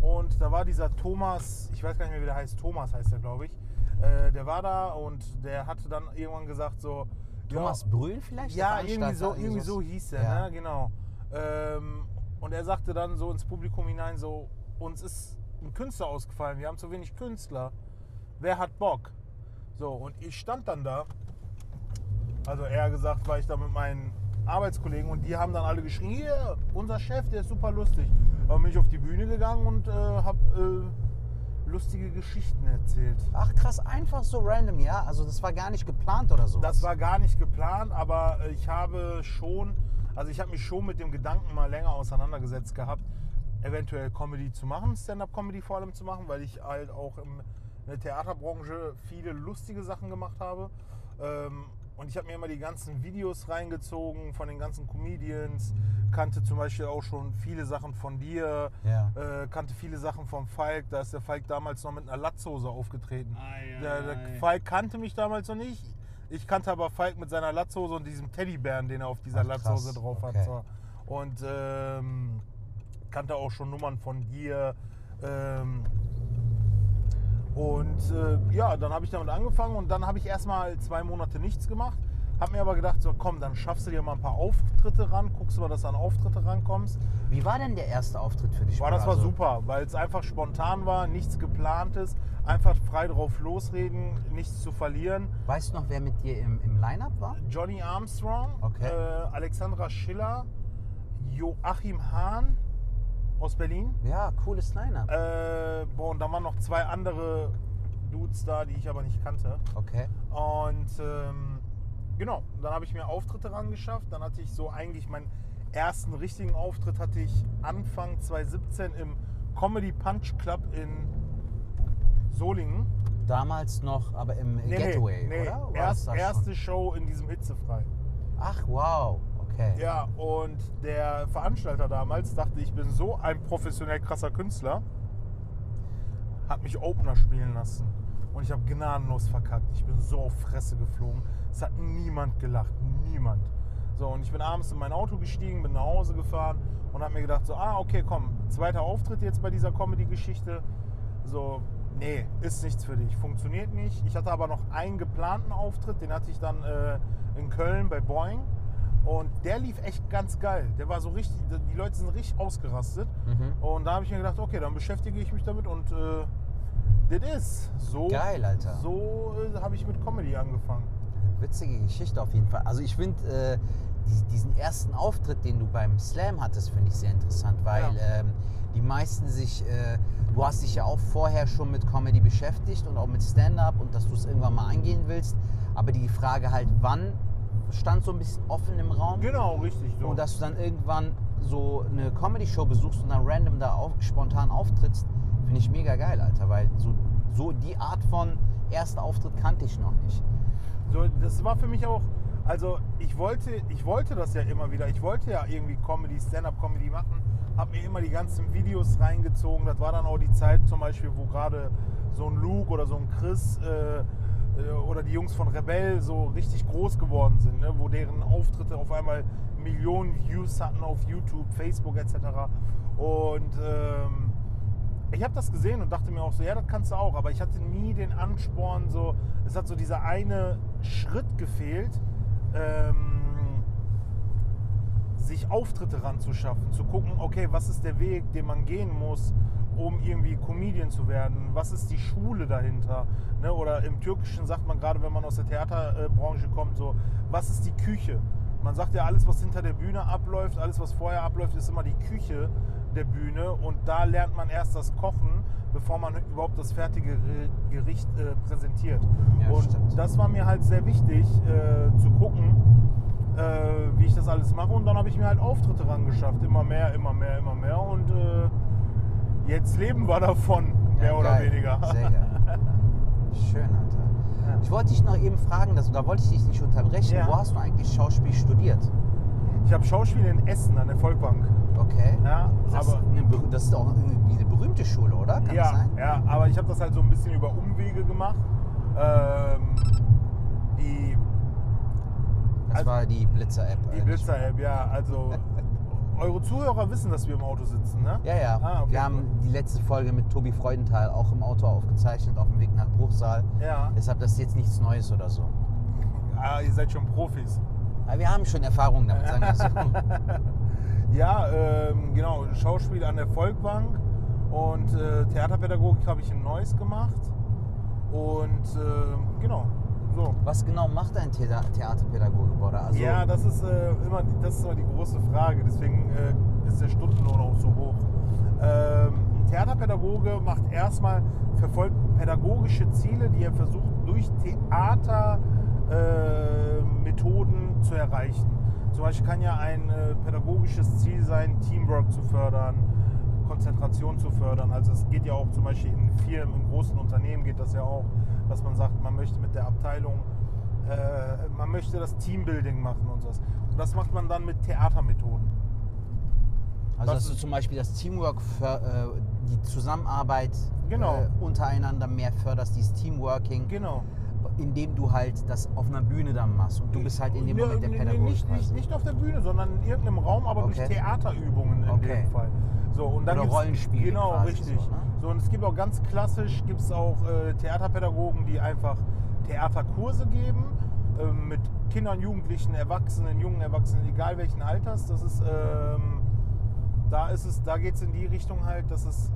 Und da war dieser Thomas, ich weiß gar nicht mehr, wie der heißt, Thomas heißt er, glaube ich. Äh, der war da und der hatte dann irgendwann gesagt so... Thomas ja, Brühl vielleicht? Ja, irgendwie so, irgendwie so hieß der, Ja. ne? genau. Ähm, und er sagte dann so ins Publikum hinein, so, uns ist ein Künstler ausgefallen, wir haben zu wenig Künstler. Wer hat Bock? So, und ich stand dann da, also eher gesagt, war ich da mit meinen Arbeitskollegen und die haben dann alle geschrien, hier, unser Chef, der ist super lustig. Dann bin ich auf die Bühne gegangen und äh, habe äh, lustige Geschichten erzählt. Ach krass, einfach so random, ja? Also das war gar nicht geplant oder so. Das war gar nicht geplant, aber ich habe schon, also ich habe mich schon mit dem Gedanken mal länger auseinandergesetzt gehabt, eventuell Comedy zu machen, Stand-up-Comedy vor allem zu machen, weil ich halt auch in der Theaterbranche viele lustige Sachen gemacht habe. Und ich habe mir immer die ganzen Videos reingezogen von den ganzen Comedians, kannte zum Beispiel auch schon viele Sachen von dir, Ja. äh, kannte viele Sachen vom Falk. Da ist der Falk damals noch mit einer Latzhose aufgetreten. Ei, Der, ei, der ei. Falk kannte mich damals noch nicht. Ich kannte aber Falk mit seiner Latzhose und diesem Teddybären, den er auf dieser Ach. Latzhose drauf hat. Okay. So. Und ähm, kannte auch schon Nummern von dir. Ähm, und äh, ja, dann habe ich damit angefangen und dann habe ich erstmal zwei Monate nichts gemacht. Habe mir aber gedacht, so komm, dann schaffst du dir mal ein paar Auftritte ran, guckst du mal, dass du an Auftritte rankommst. Wie war denn der erste Auftritt für dich? Boah, das war Also, super, weil es einfach spontan war, nichts geplantes, einfach frei drauf losreden, nichts zu verlieren. Weißt du noch, wer mit dir im, im Line-Up war? Johnny Armstrong, Okay. äh, Alexandra Schiller, Joachim Hahn aus Berlin. Ja, cooles Line-Up. Äh, boah, und da waren noch zwei andere Dudes da, die ich aber nicht kannte. Okay. Und ähm, genau, dann habe ich mir Auftritte rangeschafft. Dann hatte ich so eigentlich meinen ersten richtigen Auftritt hatte ich Anfang 2017 im Comedy Punch Club in Solingen. Damals noch, aber im Getaway, oder? War Erst, erste schon? Show in diesem Hitzefrei. Ach, wow. Okay. Ja, und der Veranstalter damals dachte, ich bin so ein professionell krasser Künstler, hat mich Opener spielen lassen. Und ich habe gnadenlos verkackt. Ich bin so auf Fresse geflogen. Es hat niemand gelacht. Niemand. So, und ich bin abends in mein Auto gestiegen, bin nach Hause gefahren und habe mir gedacht, so, ah, okay, komm, zweiter Auftritt jetzt bei dieser Comedy-Geschichte. So, nee, ist nichts für dich, funktioniert nicht. Ich hatte aber noch einen geplanten Auftritt, den hatte ich dann äh, in Köln bei Boeing. Und der lief echt ganz geil. Der war so richtig, die Leute sind richtig ausgerastet. Mhm. Und da habe ich mir gedacht, okay, dann beschäftige ich mich damit und äh, das ist so. Geil, Alter. So äh, habe ich mit Comedy angefangen. Witzige Geschichte auf jeden Fall. Also ich finde äh, die- diesen ersten Auftritt, den du beim Slam hattest, finde ich sehr interessant, weil Ja. ähm, die meisten sich, äh, du hast dich ja auch vorher schon mit Comedy beschäftigt und auch mit Stand-up und dass du es irgendwann mal angehen willst. Aber die Frage halt, wann stand so ein bisschen offen im Raum. Genau, richtig so. Und dass du dann irgendwann so eine Comedy-Show besuchst und dann random da auf, spontan auftrittst, Finde ich mega geil, Alter, weil so, so die Art von erster Auftritt kannte ich noch nicht. So, das war für mich auch, also ich wollte, ich wollte das ja immer wieder. Ich wollte ja irgendwie Comedy, Stand-up-Comedy machen, habe mir immer die ganzen Videos reingezogen. Das war dann auch die Zeit zum Beispiel, wo gerade so ein Luke oder so ein Chris äh, äh, oder die Jungs von Rebell so richtig groß geworden sind, ne? wo deren Auftritte auf einmal Millionen Views hatten auf YouTube, Facebook etc. Und ähm, ich habe das gesehen und dachte mir auch so, ja, das kannst du auch, aber ich hatte nie den Ansporn, so, es hat so dieser eine Schritt gefehlt, ähm, sich Auftritte ranzuschaffen, zu gucken, okay, was ist der Weg, den man gehen muss, um irgendwie Comedian zu werden? Was ist die Schule dahinter? Ne? Oder im Türkischen sagt man gerade, wenn man aus der Theaterbranche kommt, so, was ist die Küche? Man sagt ja, alles, was hinter der Bühne abläuft, alles, was vorher abläuft, ist immer die Küche der Bühne. Und da lernt man erst das Kochen, bevor man überhaupt das fertige Gericht äh, präsentiert. Ja, und stimmt. das war mir halt sehr wichtig, äh, zu gucken, äh, wie ich das alles mache. Und dann habe ich mir halt Auftritte rangeschafft. Immer mehr, immer mehr, immer mehr. Und äh, jetzt leben wir davon, mehr Ja, oder weniger. Sehr geil. Schön, Alter. Ich wollte dich noch eben fragen, dass, da wollte ich dich nicht unterbrechen. Ja. Wo hast du eigentlich Schauspiel studiert? Ich habe Schauspiel in Essen an der Volkbank. Okay. Ja, Das, aber, ist das ist auch irgendwie eine berühmte Schule, oder? Kann das ja, sein? ja, aber ich habe das halt so ein bisschen über Umwege gemacht. Ähm, die Das Also- war die Blitzer-App. die Blitzer-App, ja. Also eure Zuhörer wissen, dass wir im Auto sitzen, ne? Ja, ja. Ah, okay. Wir haben die letzte Folge mit Tobi Freudenthal auch im Auto aufgezeichnet, auf dem Weg nach Bruchsal. Ja. Deshalb das ist jetzt nichts Neues oder so. Ah, ihr seid schon Profis. Aber wir haben schon Erfahrung damit, sagen wir so. Ja, ähm, genau, Schauspiel an der Volkbank und äh, Theaterpädagogik habe ich in Neuss gemacht. Und ähm, genau, so. Was genau macht ein The Theaterpädagoge, Bruder? Also, ja, das ist, äh, immer, die- das ist immer die große Frage. Deswegen äh, ist der Stundenlohn auch so hoch. Ähm, ein Theaterpädagoge macht erstmal, verfolgt pädagogische Ziele, die er versucht durch Theatermethoden äh, zu erreichen. Zum Beispiel kann ja ein äh, pädagogisches Ziel sein, Teamwork zu fördern, Konzentration zu fördern. Also es geht ja auch zum Beispiel in Firmen, in großen Unternehmen geht das ja auch, dass man sagt, man möchte mit der Abteilung äh, man möchte das Teambuilding machen und sowas. Und das macht man dann mit Theatermethoden. also was dass du zum Beispiel das Teamwork, für, äh, die Zusammenarbeit Genau. äh, untereinander mehr förderst, dieses Teamworking, Genau. Indem du halt das auf einer Bühne dann machst. Und du bist halt in dem Moment der Pädagoge. Nicht, nicht, nicht auf der Bühne, sondern in irgendeinem Raum, aber Okay. durch Theaterübungen in Okay. dem Fall. So, und dann Oder Rollenspiel Genau, richtig. so, ne? So, und es gibt auch ganz klassisch, gibt es auch äh, Theaterpädagogen, die einfach Theaterkurse geben ähm, mit Kindern, Jugendlichen, Erwachsenen, jungen Erwachsenen, egal welchen Alters. Das ist, ähm, da ist es, da geht es in die Richtung halt, dass es,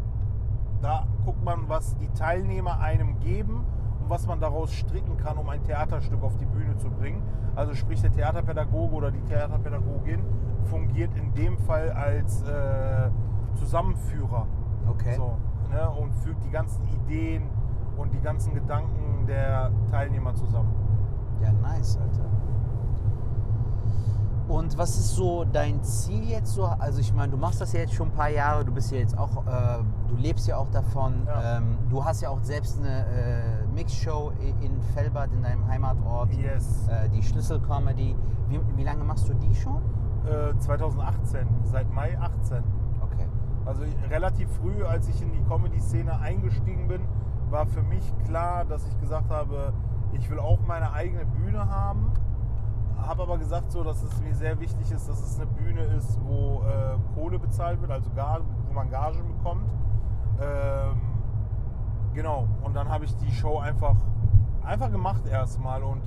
da guckt man, was die Teilnehmer einem geben und was man daraus stricken kann, um ein Theaterstück auf die Bühne zu bringen. Also sprich der Theaterpädagoge oder die Theaterpädagogin fungiert in dem Fall als äh, Zusammenführer. Okay. So, ne, und fügt die ganzen Ideen und die ganzen Gedanken der Teilnehmer zusammen. Ja, nice, Alter. Und was ist so dein Ziel jetzt so? Also ich meine, du machst das ja jetzt schon ein paar Jahre, du bist ja jetzt auch, äh, du lebst ja auch davon. Ja. Ähm, du hast ja auch selbst eine äh, Mixshow in Fellbad, in deinem Heimatort. Yes. Äh, die Schlüsselcomedy. Wie, wie lange machst du die schon? Äh, 2018, seit Mai 18. Okay. Also relativ früh, als ich in die Comedy-Szene eingestiegen bin, war für mich klar, dass ich gesagt habe, ich will auch meine eigene Bühne haben. Habe aber gesagt, so, dass es mir sehr wichtig ist, dass es eine Bühne ist, wo äh, Kohle bezahlt wird, also gar, wo man Gagen bekommt. Ähm, genau. Und dann habe ich die Show einfach, einfach gemacht erstmal und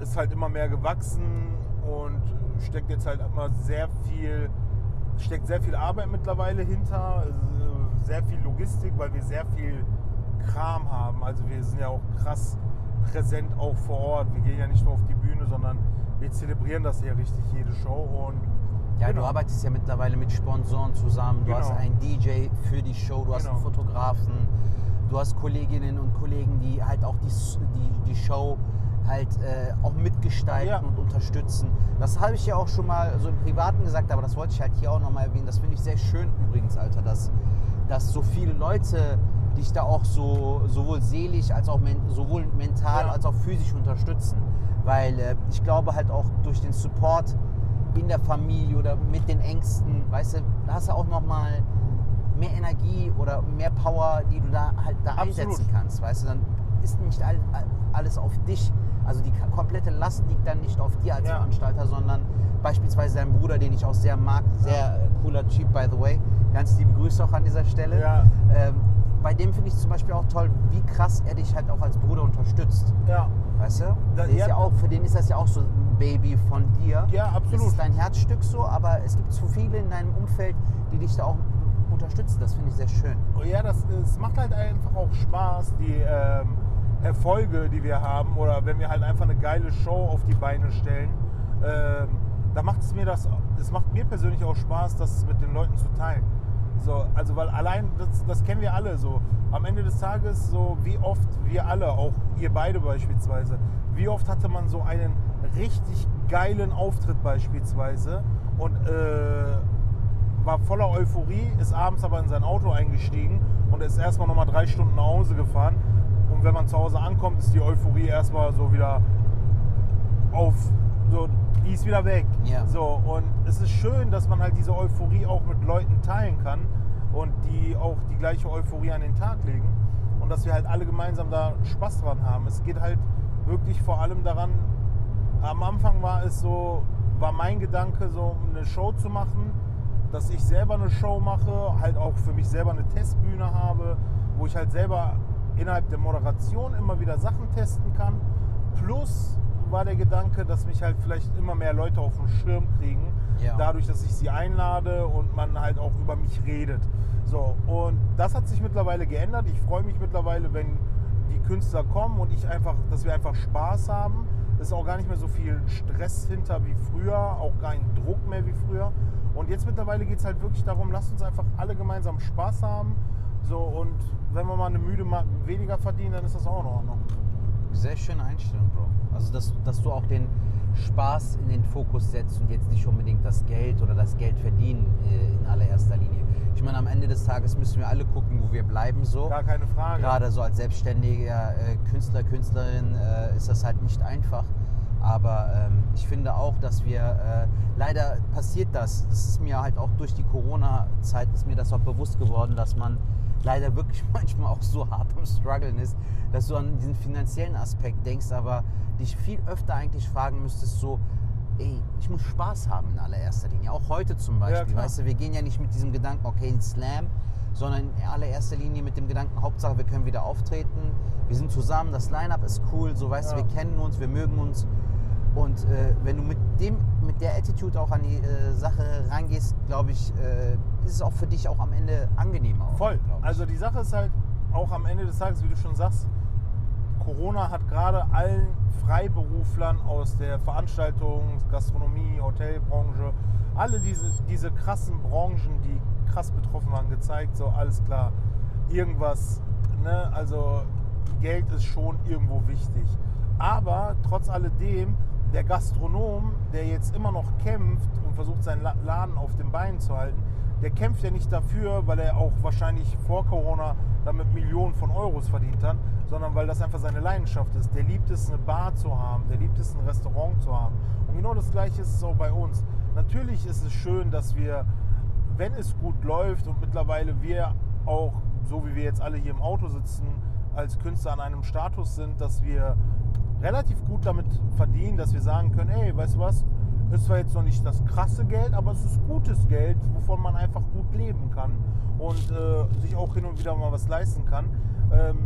ist halt immer mehr gewachsen und steckt jetzt halt immer sehr viel, steckt sehr viel Arbeit mittlerweile hinter, äh, sehr viel Logistik, weil wir sehr viel Kram haben. Also wir sind ja auch krass präsent auch vor Ort. Wir gehen ja nicht nur auf die Bühne, sondern wir zelebrieren das hier richtig jede Show und Ja, genau. du arbeitest ja mittlerweile mit Sponsoren zusammen. Du Genau. hast einen DJ für die Show, du hast Genau. einen Fotografen, du hast Kolleginnen und Kollegen, die halt auch die, die, die Show halt äh, auch mitgestalten Ja. und unterstützen. Das habe ich ja auch schon mal so im Privaten gesagt, aber das wollte ich halt hier auch nochmal erwähnen. Das finde ich sehr schön übrigens, Alter, dass dass so viele Leute dich da auch so sowohl seelisch als auch men sowohl mental Ja. als auch physisch unterstützen. Weil äh, ich glaube halt auch durch den Support in der Familie oder mit den Ängsten, weißt du, da hast du auch nochmal mehr Energie oder mehr Power, die du da halt da Absolut. einsetzen kannst. Weißt du, dann ist nicht all, all- alles auf dich. Also die komplette Last liegt dann nicht auf dir als Ja. Veranstalter, sondern beispielsweise dein Bruder, den ich auch sehr mag, sehr äh, cooler Typ, by the way. Ganz liebe Grüße auch an dieser Stelle. Ja. Ähm, bei dem finde ich zum Beispiel auch toll, wie krass er dich halt auch als Bruder unterstützt. Ja, Weißt du? Da- Der ist ja. ja auch, für den ist das ja auch so ein Baby von dir. Ja, absolut. Das ist dein Herzstück so, aber es gibt zu viele in deinem Umfeld, die dich da auch unterstützen. Das finde ich sehr schön. Oh ja, das, es macht halt einfach auch Spaß, die ähm, Erfolge, die wir haben, oder wenn wir halt einfach eine geile Show auf die Beine stellen, ähm, da macht es mir das, es macht mir persönlich auch Spaß, das mit den Leuten zu teilen. So, also weil allein, das, das kennen wir alle so. Am Ende des Tages, so wie oft wir alle, auch ihr beide beispielsweise, wie oft hatte man so einen richtig geilen Auftritt beispielsweise und äh, war voller Euphorie, ist abends aber in sein Auto eingestiegen und ist erstmal nochmal drei Stunden nach Hause gefahren. Und wenn man zu Hause ankommt, ist die Euphorie erstmal so wieder auf, so, die ist wieder weg. Ja. So, und es ist schön, dass man halt diese Euphorie auch mit Leuten teilen kann und die auch die gleiche Euphorie an den Tag legen und dass wir halt alle gemeinsam da Spaß dran haben. Es geht halt wirklich vor allem daran, am Anfang war es so, war mein Gedanke, so eine Show zu machen, dass ich selber eine Show mache, halt auch für mich selber eine Testbühne habe, wo ich halt selber innerhalb der Moderation immer wieder Sachen testen kann. Plus war der Gedanke, dass mich halt vielleicht immer mehr Leute auf den Schirm kriegen, Ja. dadurch, dass ich sie einlade und man halt auch über mich redet. So, und das hat sich mittlerweile geändert. Ich freue mich mittlerweile, wenn die Künstler kommen und ich einfach, dass wir einfach Spaß haben. Es ist auch gar nicht mehr so viel Stress hinter wie früher, auch kein Druck mehr wie früher. Und jetzt mittlerweile geht es halt wirklich darum, lasst uns einfach alle gemeinsam Spaß haben. So, und wenn wir mal eine müde Mark weniger verdienen, dann ist das auch in Ordnung. Sehr schöne Einstellung, Bro. Also, dass, dass du auch den Spaß in den Fokus setzt und jetzt nicht unbedingt das Geld oder das Geld verdienen äh, in allererster Linie. Ich meine, am Ende des Tages müssen wir alle gucken, wo wir bleiben so. Gar keine Frage. Gerade so als selbstständiger äh, Künstler, Künstlerin äh, ist das halt nicht einfach. Aber ähm, ich finde auch, dass wir, äh, leider passiert das, das ist mir halt auch durch die Corona-Zeit, ist mir das auch bewusst geworden, dass man leider wirklich manchmal auch so hart am Struggeln ist, dass du an diesen finanziellen Aspekt denkst, aber dich viel öfter eigentlich fragen müsstest, so, ey, ich muss Spaß haben in allererster Linie. Auch heute zum Beispiel, klar. weißt du, wir gehen ja nicht mit diesem Gedanken, okay, ein Slam, sondern in allererster Linie mit dem Gedanken, Hauptsache wir können wieder auftreten, wir sind zusammen, das Line-Up ist cool, so weißt du, Ja. wir kennen uns, wir mögen uns. Und äh, wenn du mit dem, mit der Attitude auch an die äh, Sache rangehst, glaube ich, äh, ist es auch für dich auch am Ende angenehmer. Voll. Also die Sache ist halt auch am Ende des Tages, wie du schon sagst, Corona hat gerade allen Freiberuflern aus der Veranstaltungs-, Gastronomie, Hotelbranche, alle diese, diese krassen Branchen, die krass betroffen waren, gezeigt, so alles klar, irgendwas, ne, also Geld ist schon irgendwo wichtig. Aber trotz alledem, der Gastronom, der jetzt immer noch kämpft und versucht, seinen La- Laden auf den Beinen zu halten, der kämpft ja nicht dafür, weil er auch wahrscheinlich vor Corona damit Millionen von Euros verdient hat, sondern weil das einfach seine Leidenschaft ist. Der liebt es, eine Bar zu haben, der liebt es, ein Restaurant zu haben. Und genau das Gleiche ist es auch bei uns. Natürlich ist es schön, dass wir, wenn es gut läuft und mittlerweile wir auch, so wie wir jetzt alle hier im Auto sitzen, als Künstler an einem Status sind, dass wir relativ gut damit verdienen, dass wir sagen können, ey, weißt du was, ist zwar jetzt noch nicht das krasse Geld, aber es ist gutes Geld, wovon man einfach gut leben kann und äh, sich auch hin und wieder mal was leisten kann. Ähm,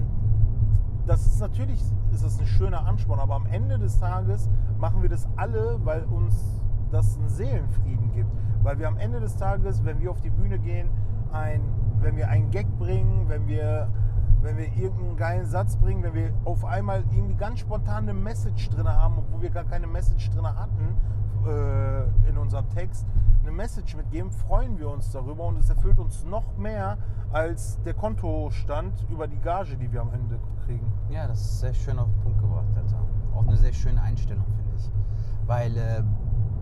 das ist natürlich ist das ein schöner Ansporn, aber am Ende des Tages machen wir das alle, weil uns das einen Seelenfrieden gibt. Weil wir am Ende des Tages, wenn wir auf die Bühne gehen, ein, wenn wir einen Gag bringen, wenn wir, wenn wir irgendeinen geilen Satz bringen, wenn wir auf einmal irgendwie ganz spontan eine Message drin haben, obwohl wir gar keine Message drin hatten äh, in unserem Text, eine Message mitgeben, freuen wir uns darüber und es erfüllt uns noch mehr als der Kontostand über die Gage, die wir am Ende kriegen. Ja, das ist sehr schön auf den Punkt gebracht, Alter. Auch eine sehr schöne Einstellung, finde ich. Weil äh,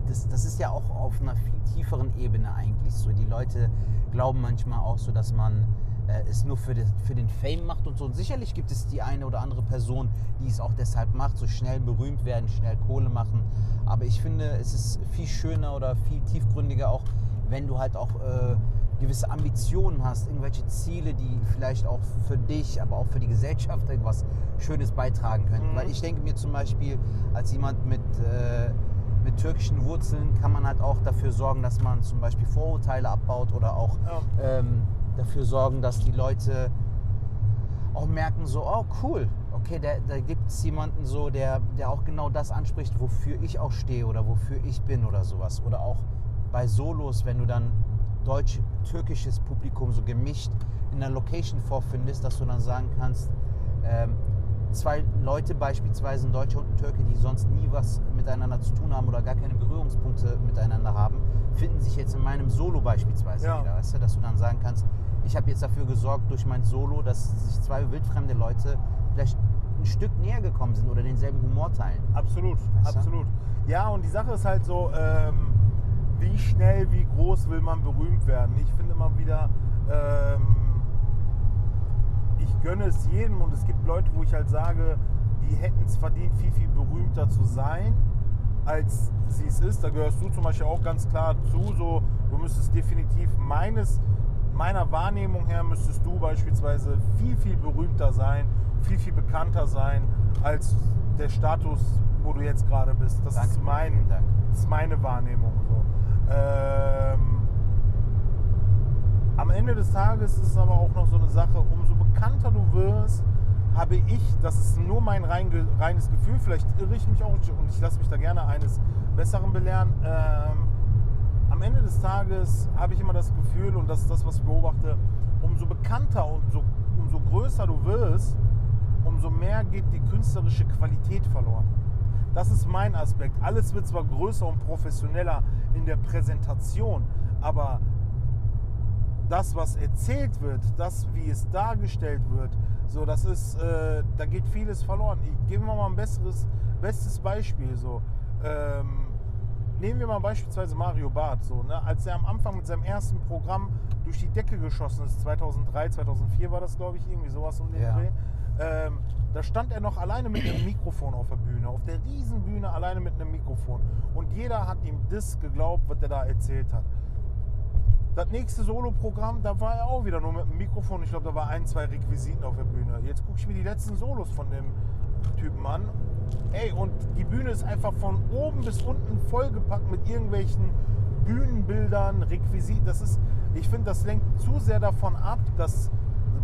das, das ist ja auch auf einer viel tieferen Ebene eigentlich so. Die Leute glauben manchmal auch so, dass man äh, es nur für, das, für den Fame macht und so. Und sicherlich gibt es die eine oder andere Person, die es auch deshalb macht, so schnell berühmt werden, schnell Kohle machen. Aber ich finde, es ist viel schöner oder viel tiefgründiger auch, wenn du halt auch äh, gewisse Ambitionen hast, irgendwelche Ziele, die vielleicht auch für dich, aber auch für die Gesellschaft irgendwas Schönes beitragen können. Mhm. Weil ich denke mir zum Beispiel, als jemand mit, äh, mit türkischen Wurzeln kann man halt auch dafür sorgen, dass man zum Beispiel Vorurteile abbaut oder auch Ja. ähm, dafür sorgen, dass die Leute auch merken, so, oh cool, okay, da, da gibt es jemanden so, der, der auch genau das anspricht, wofür ich auch stehe oder wofür ich bin oder sowas. Oder auch bei Solos, wenn du dann deutsch-türkisches Publikum so gemischt in der Location vorfindest, dass du dann sagen kannst, ähm, zwei Leute beispielsweise, ein Deutscher und ein Türke, die sonst nie was miteinander zu tun haben oder gar keine Berührungspunkte miteinander haben, finden sich jetzt in meinem Solo beispielsweise Ja. wieder. Weißt du, dass du dann sagen kannst, ich habe jetzt dafür gesorgt durch mein Solo, dass sich zwei wildfremde Leute vielleicht ein Stück näher gekommen sind oder denselben Humor teilen. Absolut, Weißt du? absolut. Ja, und die Sache ist halt so, ähm, wie schnell, wie groß will man berühmt werden? Ich finde immer wieder, ähm, ich gönne es jedem und es gibt Leute, wo ich halt sage, die hätten es verdient, viel, viel berühmter zu sein, als sie es ist. Da gehörst du zum Beispiel auch ganz klar zu. So, du müsstest definitiv meines, meiner Wahrnehmung her, müsstest du beispielsweise viel, viel berühmter sein, viel, viel bekannter sein, als der Status, wo du jetzt gerade bist. Das Danke, ist, mein, das ist meine Wahrnehmung. So. Ähm, am Ende des Tages ist es aber auch noch so eine Sache, umso bekannter du wirst, habe ich, das ist nur mein rein, reines Gefühl, vielleicht irre ich mich auch und ich lasse mich da gerne eines Besseren belehren. Ähm, am Ende des Tages habe ich immer das Gefühl, und das ist das, was ich beobachte, umso bekannter und so, umso größer du wirst, umso mehr geht die künstlerische Qualität verloren. Das ist mein Aspekt. Alles wird zwar größer und professioneller in der Präsentation, aber das, was erzählt wird, das, wie es dargestellt wird, so, das ist, äh, da geht vieles verloren. Ich gebe mal ein besseres, bestes Beispiel. So. Ähm, nehmen wir mal beispielsweise Mario Barth. So, ne? Als er am Anfang mit seinem ersten Programm durch die Decke geschossen ist, 2003, 2004 war das, glaube ich, irgendwie sowas um den Ja. Dreh. Ähm, da stand er noch alleine mit einem Mikrofon auf der Bühne, auf der Riesenbühne alleine mit einem Mikrofon. Und jeder hat ihm das geglaubt, was er da erzählt hat. Das nächste Solo-Programm, da war er auch wieder nur mit dem Mikrofon. Ich glaube, da war ein, zwei Requisiten auf der Bühne. Jetzt gucke ich mir die letzten Solos von dem Typen an. Ey, und die Bühne ist einfach von oben bis unten vollgepackt mit irgendwelchen Bühnenbildern, Requisiten. Das ist, ich finde, das lenkt zu sehr davon ab, dass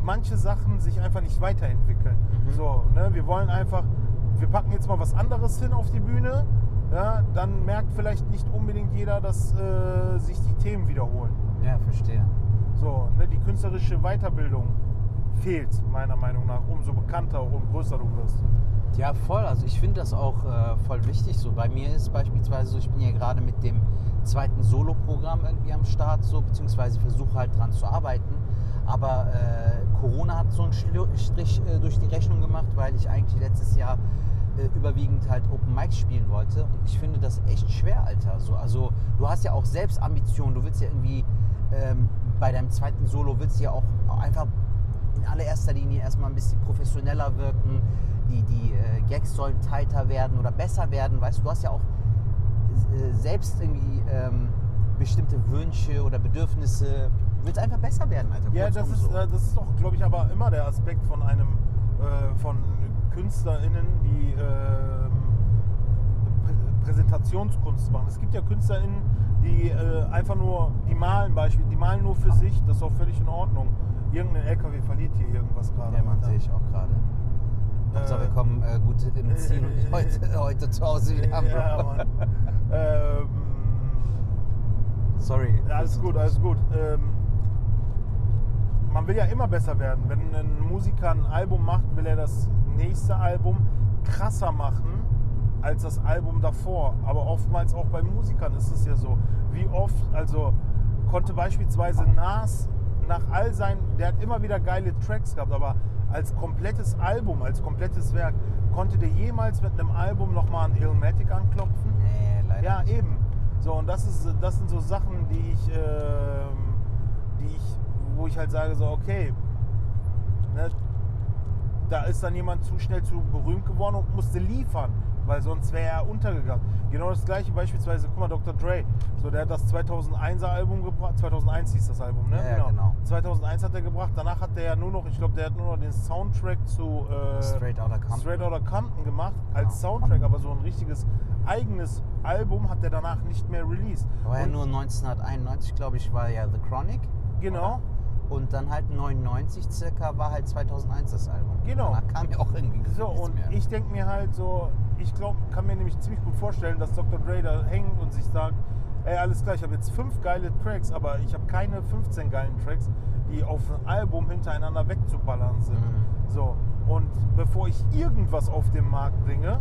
manche Sachen sich einfach nicht weiterentwickeln. Mhm. So, ne, wir wollen einfach, wir packen jetzt mal was anderes hin auf die Bühne. Ja, dann merkt vielleicht nicht unbedingt jeder, dass äh, sich die Themen wiederholen. Ja, verstehe. So, ne, die künstlerische Weiterbildung fehlt meiner Meinung nach, umso bekannter und größer du wirst. Ja, voll. Also ich finde das auch äh, voll wichtig. So bei mir ist beispielsweise so, ich bin ja gerade mit dem zweiten Solo-Programm irgendwie am Start, so beziehungsweise versuche halt dran zu arbeiten. Aber äh, Corona hat so einen Strich äh, durch die Rechnung gemacht, weil ich eigentlich letztes Jahr äh, überwiegend halt Open Mics spielen wollte. Und ich finde das echt schwer, Alter. So, also du hast ja auch selbst Ambitionen. Du willst ja irgendwie ähm, bei deinem zweiten Solo willst du ja auch einfach in allererster Linie erstmal ein bisschen professioneller wirken. Die, die äh, Gags sollen tighter werden oder besser werden. Weißt du, du hast ja auch äh, selbst irgendwie ähm, bestimmte Wünsche oder Bedürfnisse. Du willst einfach besser werden, Alter. Ja, das ist, so. äh, das ist doch, glaube ich, aber immer der Aspekt von einem, äh, von KünstlerInnen, die ähm, Prä Präsentationskunst machen. Es gibt ja KünstlerInnen, die äh, einfach nur, die malen Beispiel, die malen nur für sich, das ist auch völlig in Ordnung. Irgendein LKW verliert hier irgendwas gerade. Ja, man, sehe ich auch gerade. Hauptsache, wir kommen äh, gut im Ziel und heute, heute zu Hause wieder Bro. Ja, Mann. ähm, Sorry. Alles gut, alles gut. Ähm, man will ja immer besser werden. Wenn ein Musiker ein Album macht, will er das nächste Album krasser machen als das Album davor. Aber oftmals auch bei Musikern ist es ja so. Wie oft, also konnte beispielsweise Nas nach all seinen, der hat immer wieder geile Tracks gehabt, aber als komplettes Album, als komplettes Werk, konnte der jemals mit einem Album nochmal ein Illmatic anklopfen? Nee, leider. Ja, nicht. eben. So, und das, ist, das sind so Sachen, die ich, ähm, die ich, wo ich halt sage, so, okay, ne, da ist dann jemand zu schnell zu berühmt geworden und musste liefern, weil sonst wäre er untergegangen. Genau das gleiche beispielsweise, guck mal, Dr. Dre, so der hat das 2001er Album gebracht, 2001 hieß das Album, ne? Ja, ja, genau. 2001 hat er gebracht, danach hat er ja nur noch, ich glaube, der hat nur noch den Soundtrack zu äh, Straight Outta Compton. Straight Outta Compton gemacht als Genau. Soundtrack, aber so ein richtiges eigenes Album hat er danach nicht mehr released. War ja nur 1991, glaube ich, war ja The Chronic. Genau. Und dann halt 99 circa war halt 2001 das Album. Genau. Danach kam ja auch irgendwie So, und mehr. ich denke mir halt so, ich glaube, kann mir nämlich ziemlich gut vorstellen, dass Dr. Dre da hängt und sich sagt, ey, alles klar, ich habe jetzt fünf geile Tracks, aber ich habe keine 15 geilen Tracks, die auf ein Album hintereinander wegzuballern sind. Mhm. So, und bevor ich irgendwas auf den Markt bringe,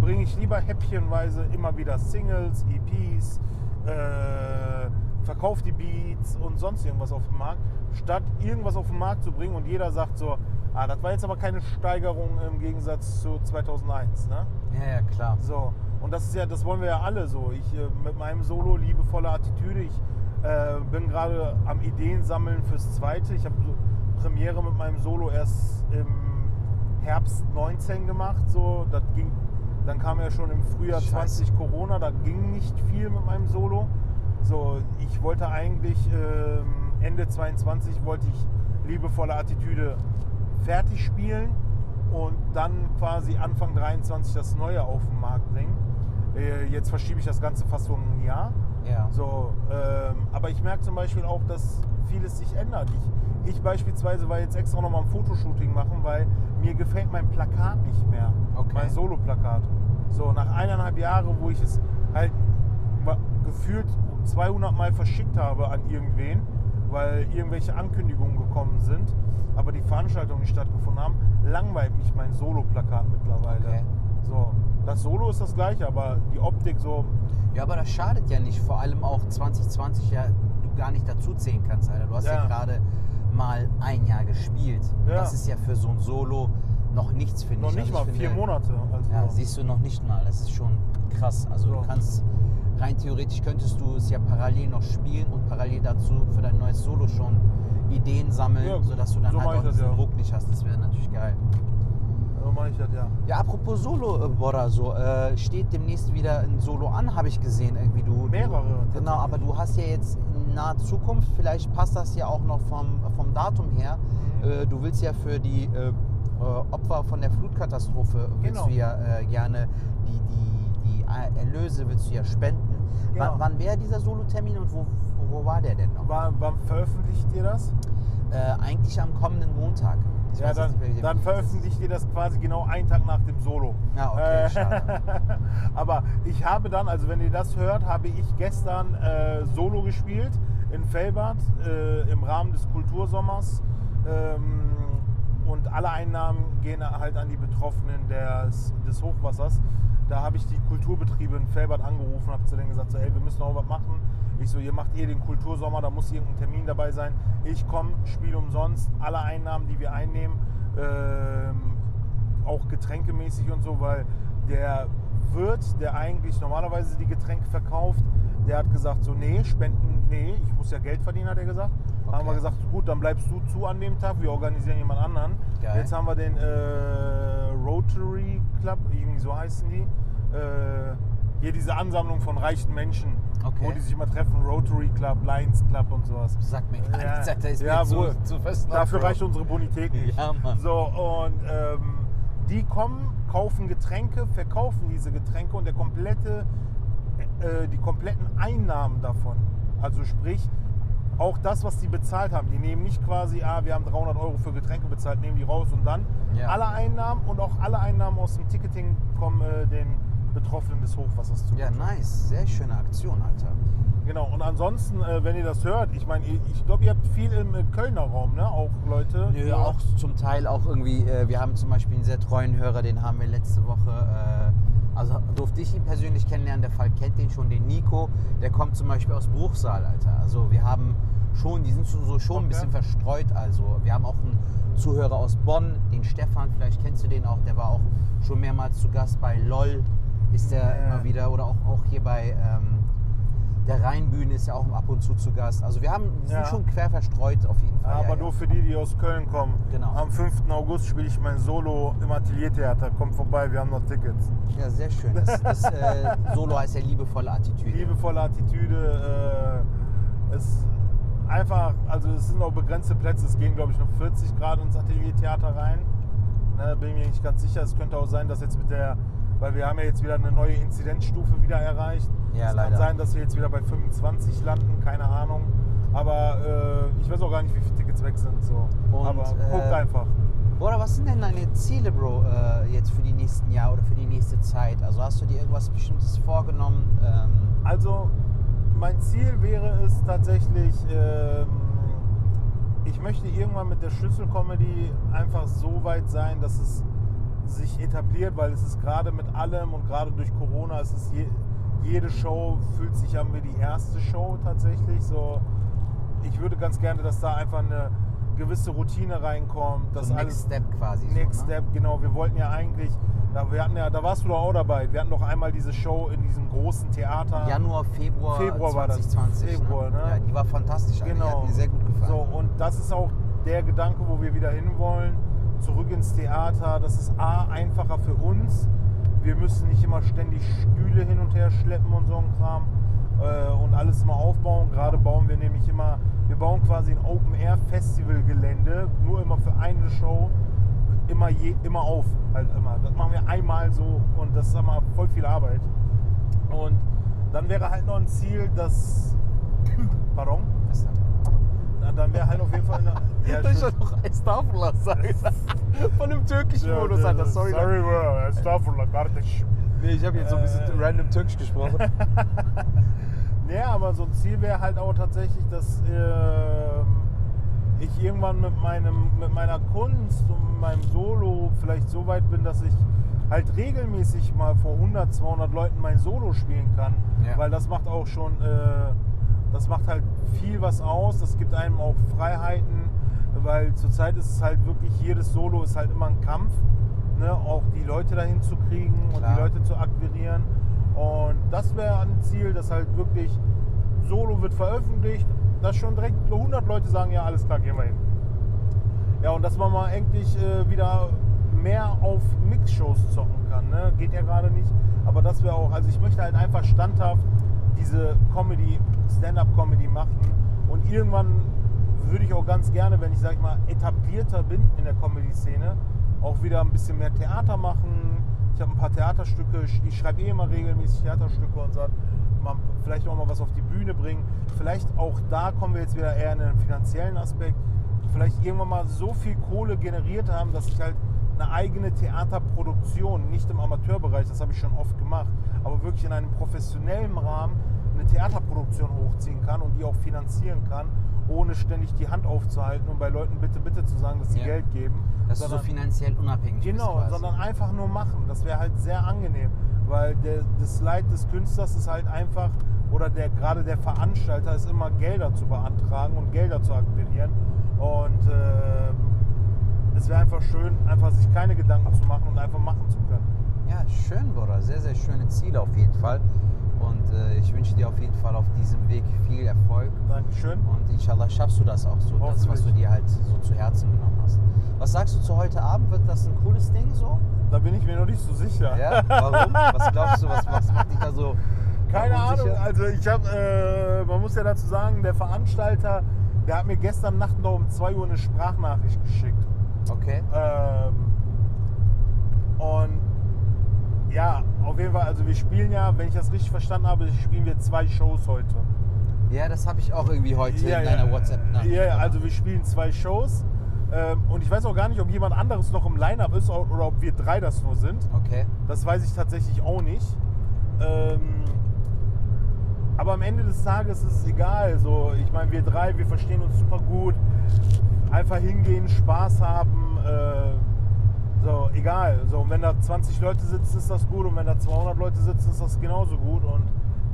bringe ich lieber häppchenweise immer wieder Singles, EPs, äh, verkaufe die Beats und sonst irgendwas auf den Markt, statt irgendwas auf den Markt zu bringen und jeder sagt so, ah, das war jetzt aber keine Steigerung im Gegensatz zu 2001, ne? ja, ja, klar. So, und das ist ja, das wollen wir ja alle so. Ich äh, mit meinem Solo liebevolle Attitüde, ich äh, bin gerade am Ideen sammeln fürs zweite. Ich habe Premiere mit meinem Solo erst im Herbst 19 gemacht, so, das ging dann kam ja schon im Frühjahr Scheiße. 20 Corona, da ging nicht viel mit meinem Solo. So, ich wollte eigentlich ähm, Ende 22 wollte ich liebevolle Attitüde fertig spielen und dann quasi Anfang 23 das Neue auf den Markt bringen. Äh, jetzt verschiebe ich das Ganze fast so ein Jahr. Ja. So, ähm, aber ich merke zum Beispiel auch, dass vieles sich ändert. Ich, ich beispielsweise war jetzt extra nochmal ein Fotoshooting machen, weil mir gefällt mein Plakat nicht mehr. Okay. Mein Solo-Plakat. So, nach eineinhalb Jahren, wo ich es halt gefühlt 200 Mal verschickt habe an irgendwen, weil irgendwelche Ankündigungen gekommen sind, aber die Veranstaltungen nicht stattgefunden haben, langweilt mich mein Solo-Plakat mittlerweile. Okay. So, das Solo ist das gleiche, aber die Optik so, Ja, aber das schadet ja nicht. Vor allem auch 2020 ja du gar nicht dazu zählen kannst, Alter. Du hast ja, Ja. gerade mal ein Jahr gespielt. Ja. Das ist ja für so ein Solo noch nichts, finde noch ich. nicht Also mal ich vier finde- Monate. Also Ja, siehst du noch nicht mal. Das ist schon krass. Also So. du kannst rein theoretisch könntest du es ja parallel noch spielen und parallel dazu für dein neues Solo schon Ideen sammeln, Ja, sodass du dann so halt auch diesen ja. Druck nicht hast. Das wäre natürlich geil. so mache ich das ja. Ja, apropos Solo, äh, Borra, so äh, steht demnächst wieder ein Solo an, habe ich gesehen. Irgendwie du. Mehrere, Du, genau, aber du hast ja jetzt in naher Zukunft, vielleicht passt das ja auch noch vom, vom Datum her. Mhm. Äh, du willst ja für die äh, äh, Opfer von der Flutkatastrophe willst Genau. du ja äh, gerne die, die, die Erlöse willst du ja spenden. Genau. Wann, wann wäre dieser Solo-Termin und wo, wo war der denn noch? Wann, wann veröffentlicht ihr das? Äh, eigentlich am kommenden Montag. Ich Ja, dann, nicht, dann veröffentlicht ihr das quasi genau einen Tag nach dem Solo. Ja, okay, Äh, schade. Aber ich habe dann, also wenn ihr das hört, habe ich gestern äh, Solo gespielt in Felbert äh, im Rahmen des Kultursommers. Ähm, und alle Einnahmen gehen halt an die Betroffenen des, des Hochwassers. Da habe ich die Kulturbetriebe in Felbert angerufen, habe zu denen gesagt, so, ey, wir müssen auch was machen. Ich so, ihr macht eh den Kultursommer, da muss irgendein Termin dabei sein. Ich komme, spiele umsonst, alle Einnahmen, die wir einnehmen, ähm, auch getränkemäßig und so, weil der Wirt, der eigentlich normalerweise die Getränke verkauft, der hat gesagt, so, nee, Spenden, nee, ich muss ja Geld verdienen, hat er gesagt. Dann haben wir Okay. gesagt, gut, dann bleibst du zu an dem Tag, wir organisieren jemand anderen. Geil. Jetzt haben wir den äh, Rotary Club, irgendwie so heißen die. Äh, hier diese Ansammlung von reichen Menschen, Okay. wo die sich immer treffen, Rotary Club, Lions Club und sowas. Sag mir gar nichts, Alter, ist ja, mir zu, wohl. zu fest. Dafür reicht unsere Bonität nicht. Ja, Mann. So, und ähm, die kommen, kaufen Getränke, verkaufen diese Getränke und der komplette, äh, die kompletten Einnahmen davon, also sprich, auch das, was die bezahlt haben, die nehmen nicht quasi, ah, wir haben 300 Euro für Getränke bezahlt, nehmen die raus und dann Ja. alle Einnahmen und auch alle Einnahmen aus dem Ticketing kommen äh, den Betroffenen des Hochwassers zu. Ja, nice. Sehr schöne Aktion, Alter. Genau, und ansonsten, äh, wenn ihr das hört, ich meine, ich, glaube, ihr habt viel im äh, Kölner Raum, ne? Auch Leute. Nö, Ja. auch zum Teil auch irgendwie, äh, wir haben zum Beispiel einen sehr treuen Hörer, den haben wir letzte Woche, äh, also durfte ich ihn persönlich kennenlernen, der Fall kennt den schon, den Nico, der kommt zum Beispiel aus Bruchsal, Alter. Also wir haben schon, die sind so, so schon ein Okay. bisschen verstreut, also wir haben auch einen Zuhörer aus Bonn, den Stefan, vielleicht kennst du den auch, der war auch schon mehrmals zu Gast bei LOL, ist der Ja. immer wieder, oder auch, auch hier bei, ähm, Der Rheinbühne ist ja auch ab und zu zu Gast. Also wir haben wir sind Ja. schon quer verstreut auf jeden Fall. Aber ja, nur ja. für die, die aus Köln kommen. Genau. Am 5. August spiele ich mein Solo im Ateliertheater. Kommt vorbei, wir haben noch Tickets. Ja, sehr schön. Das, das äh, Solo heißt ja liebevolle Attitüde. Liebevolle Attitüde. Äh, es einfach, also es sind auch begrenzte Plätze. Es gehen, glaube ich, noch 40 Grad ins Ateliertheater rein. Ne, bin mir nicht ganz sicher. Es könnte auch sein, dass jetzt mit der, weil wir haben ja jetzt wieder eine neue Inzidenzstufe wieder erreicht. Ja, es leider. kann sein, dass wir jetzt wieder bei 25 landen, keine Ahnung. Aber äh, ich weiß auch gar nicht, wie viele Tickets weg sind. So. Und, Aber guckt äh, einfach. Oder was sind denn deine Ziele, Bro, äh, jetzt für die nächsten Jahre oder für die nächste Zeit? Also hast du dir irgendwas Bestimmtes vorgenommen? Ähm, Also mein Ziel wäre es tatsächlich, ähm, ich möchte irgendwann mit der Schlüsselcomedy einfach so weit sein, dass es sich etabliert, weil es ist gerade mit allem und gerade durch Corona, es ist je, jede Show fühlt sich an wie die erste Show tatsächlich. So, ich würde ganz gerne, dass da einfach eine gewisse Routine reinkommt, dass so alles Next Step quasi. Next so, ne? Step, genau. Wir wollten ja eigentlich, da, wir hatten ja, da warst du doch auch dabei. Wir hatten doch einmal diese Show in diesem großen Theater. Januar, Februar, Februar war das. 2020. Februar, ne? Ja, die war fantastisch. Alter. Die hat Genau. mir sehr gut gefallen. So, und das ist auch der Gedanke, wo wir wieder hinwollen. Zurück ins Theater. Das ist A, einfacher für uns. Wir müssen nicht immer ständig Stühle hin und her schleppen und so ein Kram. Äh, und alles immer aufbauen. Gerade bauen wir nämlich immer, wir bauen quasi ein Open-Air-Festival-Gelände, nur immer für eine Show, immer, je, immer auf. Halt immer. Das machen wir einmal so und das ist immer voll viel Arbeit. Und dann wäre halt noch ein Ziel, dass. Pardon? Was ist das? Na, dann wäre halt auf jeden Fall eine. Ja, Das ist ja noch Estağfurullah sagen. Von dem türkischen Modus, Alter. Sorry. Sorry, bro. Estağfurullah, kardeş. Nee, ich habe jetzt so ein bisschen Äh. random türkisch gesprochen. Nee, aber so ein Ziel wäre halt auch tatsächlich, dass ähm, ich irgendwann mit, meinem, mit meiner Kunst und meinem Solo vielleicht so weit bin, dass ich halt regelmäßig mal vor 100, 200 Leuten mein Solo spielen kann. Ja. Weil das macht auch schon, äh, das macht halt viel was aus. Das gibt einem auch Freiheiten, weil zurzeit ist es halt wirklich, jedes Solo ist halt immer ein Kampf. Ne? Auch die Leute dahin zu kriegen und Klar. die Leute zu akquirieren. Und das wäre ein Ziel, dass halt wirklich Solo wird veröffentlicht, dass schon direkt 100 Leute sagen, ja alles klar, gehen wir hin. Ja, und dass man mal endlich äh, wieder mehr auf Mix-Shows zocken kann. Ne? Geht ja gerade nicht. Aber das wäre auch, also ich möchte halt einfach standhaft diese Comedy, Stand-up-Comedy machen. Und irgendwann würde ich auch ganz gerne, wenn ich, sag ich mal, etablierter bin in der Comedy-Szene, auch wieder ein bisschen mehr Theater machen. Ich habe ein paar Theaterstücke, ich schreibe eh immer regelmäßig Theaterstücke und so. Vielleicht auch mal was auf die Bühne bringen. Vielleicht auch da kommen wir jetzt wieder eher in den finanziellen Aspekt. Vielleicht irgendwann mal so viel Kohle generiert haben, dass ich halt eine eigene Theaterproduktion, nicht im Amateurbereich, das habe ich schon oft gemacht, aber wirklich in einem professionellen Rahmen eine Theaterproduktion hochziehen kann und die auch finanzieren kann, ohne ständig die Hand aufzuhalten und bei Leuten bitte, bitte zu sagen, dass sie Ja. Geld geben. Dass du so sondern- finanziell unabhängig Genau, sondern einfach nur machen. Das wäre halt sehr angenehm, weil der, das Leid des Künstlers ist halt einfach, oder der, gerade der Veranstalter ist immer Gelder zu beantragen und Gelder zu akquirieren. Und ähm, es wäre einfach schön, einfach sich keine Gedanken zu machen und einfach machen zu können. Ja, schön, Bruder. Sehr, sehr schöne Ziele auf jeden Fall. Und äh, ich wünsche dir auf jeden Fall auf diesem Weg viel Erfolg. Dankeschön. Und inshallah schaffst du das auch so, das, was du dir halt so zu Herzen genommen hast. Was sagst du zu heute Abend? Wird das ein cooles Ding so? Da bin ich mir noch nicht so sicher. Ja? Warum? Was glaubst du, was, was macht dich da so? Keine unsicher? Ahnung, also ich habe, äh, man muss ja dazu sagen, der Veranstalter, der hat mir gestern Nacht noch um 2 Uhr eine Sprachnachricht geschickt. Okay. Ähm, und ja, auf jeden Fall, also wir spielen ja, wenn ich das richtig verstanden habe, spielen wir zwei Shows heute. Ja, das habe ich auch irgendwie heute in deiner WhatsApp nachricht Ja, ja, also wir spielen zwei Shows. Ähm, und ich weiß auch gar nicht, ob jemand anderes noch im Line-Up ist oder ob wir drei das nur sind. Okay. Das weiß ich tatsächlich auch nicht. Ähm, aber am Ende des Tages ist es egal. So, ich meine, wir drei, wir verstehen uns super gut. Einfach hingehen, Spaß haben. Äh, so, egal. So, und wenn da 20 Leute sitzen, ist das gut. Und wenn da 200 Leute sitzen, ist das genauso gut. Und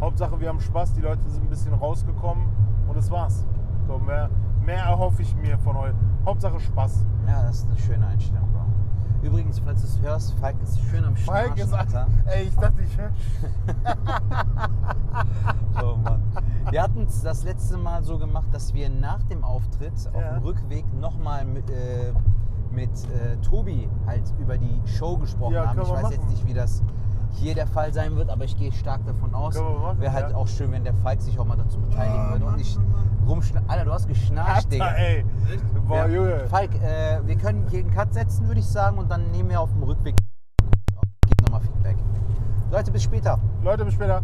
Hauptsache, wir haben Spaß. Die Leute sind ein bisschen rausgekommen. Und das war's. So, mehr, mehr erhoffe ich mir von euch. Hauptsache Spaß. Ja, das ist eine schöne Einstellung, Bro. Übrigens, falls du es hörst, Falk ist schön am Falk Schnarchen, ist. Alter. Ey, ich dachte, ich höre. Oh Mann. Wir hatten es das letzte Mal so gemacht, dass wir nach dem Auftritt auf Ja. dem Rückweg nochmal mit, äh, mit äh, Tobi halt über die Show gesprochen Ja, haben. können Ich wir weiß jetzt machen. nicht, wie das hier der Fall sein wird, aber ich gehe stark davon aus. Können wir machen, Wäre halt ja. auch schön, wenn der Falk sich auch mal dazu beteiligen würde und nicht rumschnarchen. Alter, du hast geschnarcht, Digga. Alter, ey. Boah, Ja. Junge. Falk, äh, wir können hier einen Cut setzen, würde ich sagen, und dann nehmen wir auf dem Rückweg. Gib nochmal Feedback. Leute, bis später. Leute, bis später.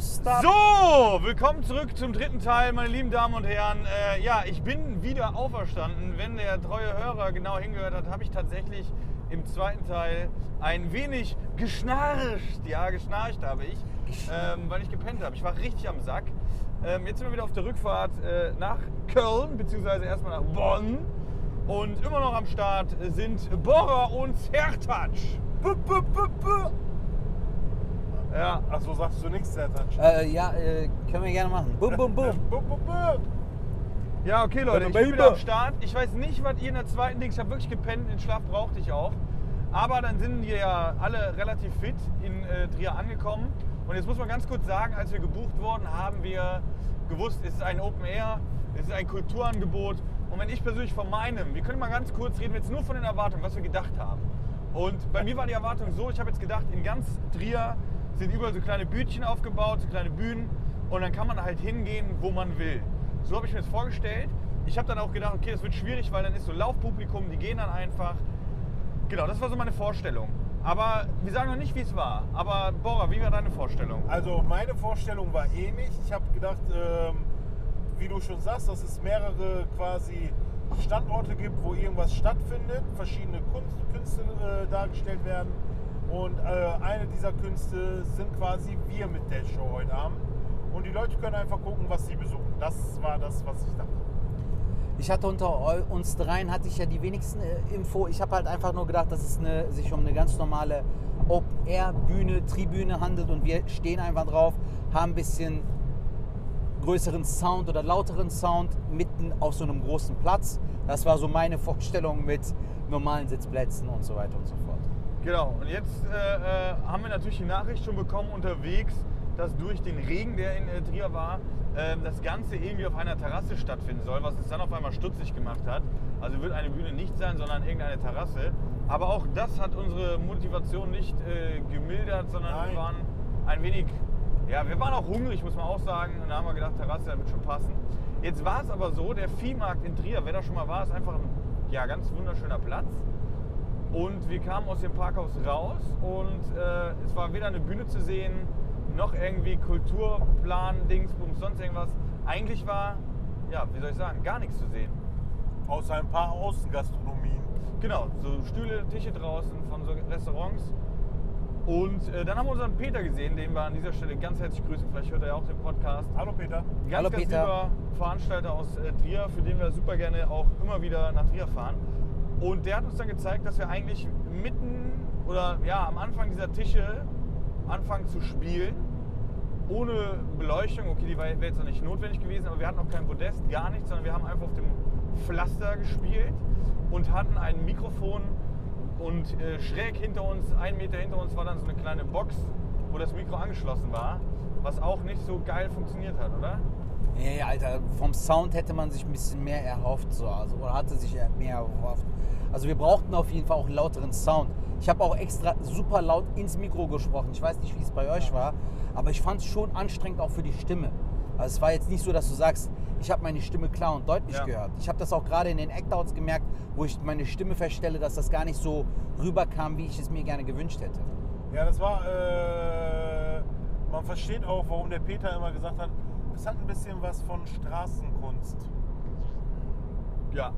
So, willkommen zurück zum dritten Teil, meine lieben Damen und Herren. Äh, ja, ich bin wieder auferstanden. Wenn der treue Hörer genau hingehört hat, habe ich tatsächlich im zweiten Teil ein wenig geschnarcht. Ja, geschnarcht habe ich, ähm, weil ich gepennt habe. Ich war richtig am Sack. Ähm, jetzt sind wir wieder auf der Rückfahrt äh, nach Köln, beziehungsweise erstmal nach Bonn. Und immer noch am Start sind Borra und Sertac. Bu, bu, bu, bu. Ja, Achso, sagst du nichts, der Touch. Äh, ja, äh, können wir gerne machen. Bum, bum, bum. Bu, bu, bu. Ja, okay, Leute, ich bin wieder am Start. Ich weiß nicht, was ihr in der zweiten Ding. Ich habe wirklich gepennt, den Schlaf brauchte ich auch. Aber dann sind wir ja alle relativ fit in äh, Trier angekommen. Und jetzt muss man ganz kurz sagen, als wir gebucht wurden, haben wir gewusst, es ist ein Open Air, es ist ein Kulturangebot. Und wenn ich persönlich von meinem, wir können mal ganz kurz reden, jetzt nur von den Erwartungen, was wir gedacht haben. Und bei mir war die Erwartung so, ich habe jetzt gedacht, in ganz Trier sind überall so kleine Bütchen aufgebaut, so kleine Bühnen. Und dann kann man halt hingehen, wo man will. So habe ich mir das vorgestellt. Ich habe dann auch gedacht, okay, das wird schwierig, weil dann ist so Laufpublikum, die gehen dann einfach. Genau, das war so meine Vorstellung. Aber wir sagen noch nicht, wie es war. Aber Bora, wie war deine Vorstellung? Also meine Vorstellung war ähnlich. Ich habe gedacht, ähm, wie du schon sagst, dass es mehrere quasi Standorte gibt, wo irgendwas stattfindet, verschiedene Kunst, Künste äh, dargestellt werden. Und äh, eine dieser Künste sind quasi wir mit der Show heute Abend. Und die Leute können einfach gucken, was sie besuchen. Das war das, was ich dachte. Ich hatte unter uns dreien hatte ich ja die wenigsten äh, Info. Ich habe halt einfach nur gedacht, dass es eine, sich um eine ganz normale Open-Air-Bühne, Tribüne handelt und wir stehen einfach drauf, haben ein bisschen größeren Sound oder lauteren Sound mitten auf so einem großen Platz. Das war so meine Vorstellung mit normalen Sitzplätzen und so weiter und so fort. Genau, und jetzt äh, äh, haben wir natürlich die Nachricht schon bekommen unterwegs, dass durch den Regen, der in äh, Trier war, äh, das Ganze irgendwie auf einer Terrasse stattfinden soll, was es dann auf einmal stutzig gemacht hat. Also wird eine Bühne nicht sein, sondern irgendeine Terrasse. Aber auch das hat unsere Motivation nicht äh, gemildert, sondern Nein. wir waren ein wenig, ja, wir waren auch hungrig, muss man auch sagen. Und da haben wir gedacht, Terrasse, das wird schon passen. Jetzt war es aber so, der Viehmarkt in Trier, wer da schon mal war, ist einfach ein ja, ganz wunderschöner Platz. Und wir kamen aus dem Parkhaus raus und äh, es war weder eine Bühne zu sehen, noch irgendwie Kulturplan, Dingsbums, sonst irgendwas. Eigentlich war, ja, wie soll ich sagen, gar nichts zu sehen. Außer ein paar Außengastronomien. Genau, so Stühle, Tische draußen von so Restaurants. Und äh, dann haben wir unseren Peter gesehen, den wir an dieser Stelle ganz herzlich grüßen. Vielleicht hört er ja auch den Podcast. Hallo Peter. Ganz, Hallo, ganz Peter. lieber Veranstalter aus äh, Trier, für den wir super gerne auch immer wieder nach Trier fahren. Und der hat uns dann gezeigt, dass wir eigentlich mitten oder ja am Anfang dieser Tische anfangen zu spielen. Ohne Beleuchtung, okay, die wäre jetzt noch nicht notwendig gewesen, aber wir hatten auch kein Podest, gar nichts, sondern wir haben einfach auf dem Pflaster gespielt und hatten ein Mikrofon und äh, schräg hinter uns, einen Meter hinter uns, war dann so eine kleine Box, wo das Mikro angeschlossen war, was auch nicht so geil funktioniert hat, oder? Nee, Alter, vom Sound hätte man sich ein bisschen mehr erhofft, so, also, oder hatte sich mehr erhofft. Also wir brauchten auf jeden Fall auch einen lauteren Sound. Ich habe auch extra super laut ins Mikro gesprochen. Ich weiß nicht, wie es bei euch war, aber ich fand es schon anstrengend auch für die Stimme. Also es war jetzt nicht so, dass du sagst, ich habe meine Stimme klar und deutlich Ja. gehört. Ich habe das auch gerade in den Act-Outs gemerkt, wo ich meine Stimme verstelle, dass das gar nicht so rüberkam, wie ich es mir gerne gewünscht hätte. Ja, das war. Äh, man versteht auch, warum der Peter immer gesagt hat, es hat ein bisschen was von Straßenkunst. Ja.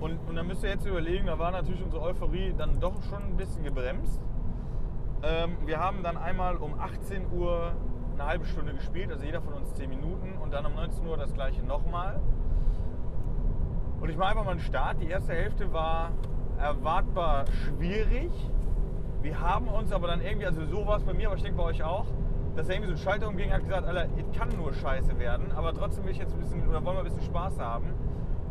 Und, und dann müsst ihr jetzt überlegen, da war natürlich unsere Euphorie dann doch schon ein bisschen gebremst. Ähm, wir haben dann einmal um 18 Uhr eine halbe Stunde gespielt, also jeder von uns 10 Minuten und dann um 19 Uhr das gleiche nochmal. Und ich mache einfach mal einen Start. Die erste Hälfte war erwartbar schwierig. Wir haben uns aber dann irgendwie, also so war es bei mir, aber ich denke bei euch auch, dass er irgendwie so ein Schalter umging hat gesagt, Alter, es kann nur scheiße werden, aber trotzdem will ich jetzt ein bisschen, oder wollen wir ein bisschen Spaß haben.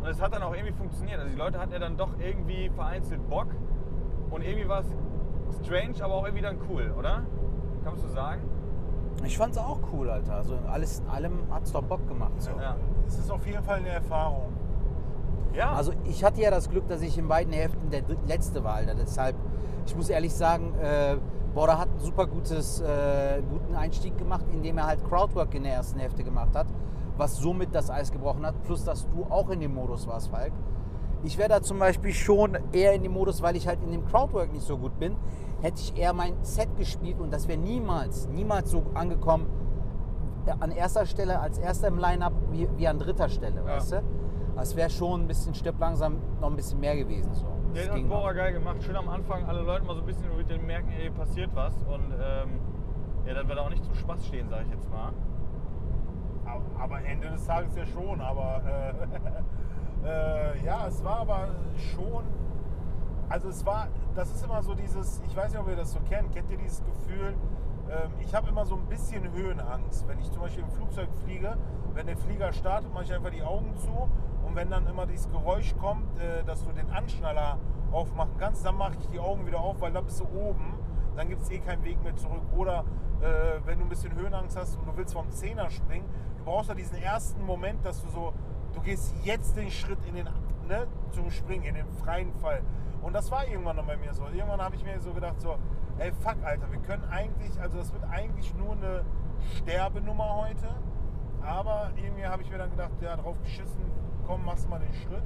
Und es hat dann auch irgendwie funktioniert. Also die Leute hatten ja dann doch irgendwie vereinzelt Bock und irgendwie war es strange, aber auch irgendwie dann cool, oder? Kannst du sagen? Ich fand's auch cool, Alter. Also alles in allem hat's doch Bock gemacht. So. Ja. Es ist auf jeden Fall eine Erfahrung. Ja. Also ich hatte ja das Glück, dass ich in beiden Hälften der letzte war, Alter. Deshalb, ich muss ehrlich sagen, äh, Border hat einen super gutes, äh, guten Einstieg gemacht, indem er halt Crowdwork in der ersten Hälfte gemacht hat, was somit das Eis gebrochen hat. Plus, dass du auch in dem Modus warst, Falk. Ich wäre da zum Beispiel schon eher in dem Modus, weil ich halt in dem Crowdwork nicht so gut bin, hätte ich eher mein Set gespielt und das wäre niemals, niemals so angekommen äh, an erster Stelle, als erster im Line-Up wie, wie an dritter Stelle, weißt du? Das wäre schon ein bisschen stirb langsam noch ein bisschen mehr gewesen. So. Das Den hat ging Bora geil gemacht. Schön am Anfang alle Leute mal so ein bisschen mit denen merken, ey, passiert was. Und ähm, ja, dann wird auch nicht zum Spaß stehen, sage ich jetzt mal. Aber, Ende des Tages ja schon. Aber äh, äh, ja, es war aber schon. Also es war, das ist immer so dieses, ich weiß nicht, ob ihr das so kennt, kennt ihr dieses Gefühl? Ähm, ich habe immer so ein bisschen Höhenangst. Wenn ich zum Beispiel im Flugzeug fliege, wenn der Flieger startet, mache ich einfach die Augen zu und wenn dann immer dieses Geräusch kommt, äh, dass du den Anschnaller aufmachen kannst, dann mache ich die Augen wieder auf, weil da bist du oben, dann gibt es eh keinen Weg mehr zurück. Oder äh, wenn du ein bisschen Höhenangst hast und du willst vom Zehner springen, brauchst ja diesen ersten Moment, dass du so, du gehst jetzt den Schritt in den, ne, zum Springen, in den freien Fall. Und das war irgendwann noch bei mir so. Irgendwann habe ich mir so gedacht, so, ey, fuck, Alter, wir können eigentlich, also das wird eigentlich nur eine Sterbenummer heute. Aber irgendwie habe ich mir dann gedacht, ja, drauf geschissen, komm, machst mal den Schritt.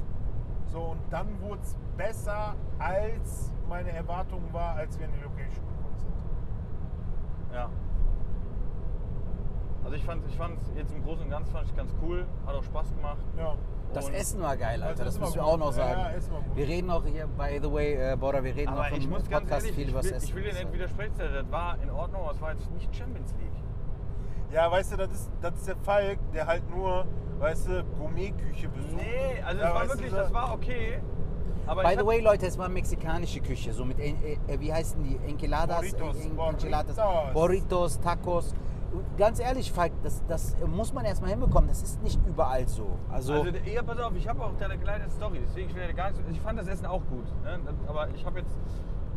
So, und dann wurde es besser, als meine Erwartung war, als wir in die Location gekommen sind. Ja. Also ich fand ich fand's jetzt im Großen und Ganzen fand ich ganz cool, hat auch Spaß gemacht. Ja. Das Und- Essen war geil, Das Alter. Das Essen müssen wir auch noch sagen. Ja, ja, Essen war gut. wir reden auch hier, by the way, äh, Border, wir reden Aber auch ich im muss ganz Podcast ehrlich, viel ich über das will, Essen. ich will dir nicht widersprechen, das war in Ordnung, aber es war jetzt nicht Champions League. Ja, weißt du, das ist, das ist der Falk, der halt nur, weißt du, Gourmetküche besucht. Nee, also Ja, es war du, wirklich, das war okay. Aber By ich the way, Leute, es war mexikanische Küche, so mit, en- äh, wie heißen die, Enchiladas, Burritos, En- Burritos. Burritos, Tacos. Ganz ehrlich, Falk, das, das muss man erstmal hinbekommen. Das ist nicht überall so. Also, Also, ja, pass auf, ich habe auch deine kleine Story, deswegen ich gar nicht, ich fand das Essen auch gut. Ne? Aber ich habe jetzt,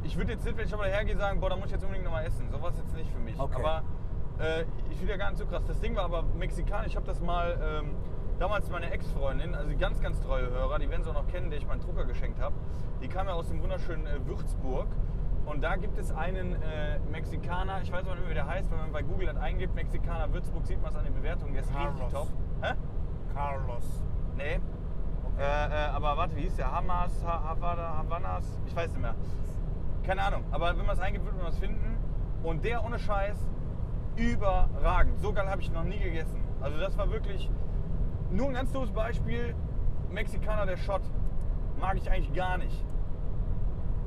ich würde jetzt nicht, wenn ich nochmal hergehe, sagen, boah, da muss ich jetzt unbedingt nochmal essen. So war es jetzt nicht für mich. Okay. Aber äh, ich will ja gar nicht so krass. Das Ding war aber mexikanisch. Ich habe das mal, ähm, damals meine Ex-Freundin, also die ganz, ganz treue Hörer, die werden sie auch noch kennen, der ich meinen Drucker geschenkt habe. Die kam ja aus dem wunderschönen äh, Würzburg. Und da gibt es einen äh, Mexikaner, ich weiß aber nicht mehr, wie der heißt, wenn man bei Google das eingibt, Mexikaner Würzburg, sieht man es an den Bewertungen, der ist richtig Carlos. top. Hä? Carlos. Nee. Äh, äh, aber warte, wie hieß der? Hamas, ha Havana, Havanas? Ich weiß nicht mehr. Keine Ahnung. Aber wenn man es eingibt, wird man es finden. Und der ohne Scheiß überragend. So geil habe ich noch nie gegessen. Also das war wirklich nur ein ganz doofes Beispiel. Mexikaner der Schott. Mag ich eigentlich gar nicht.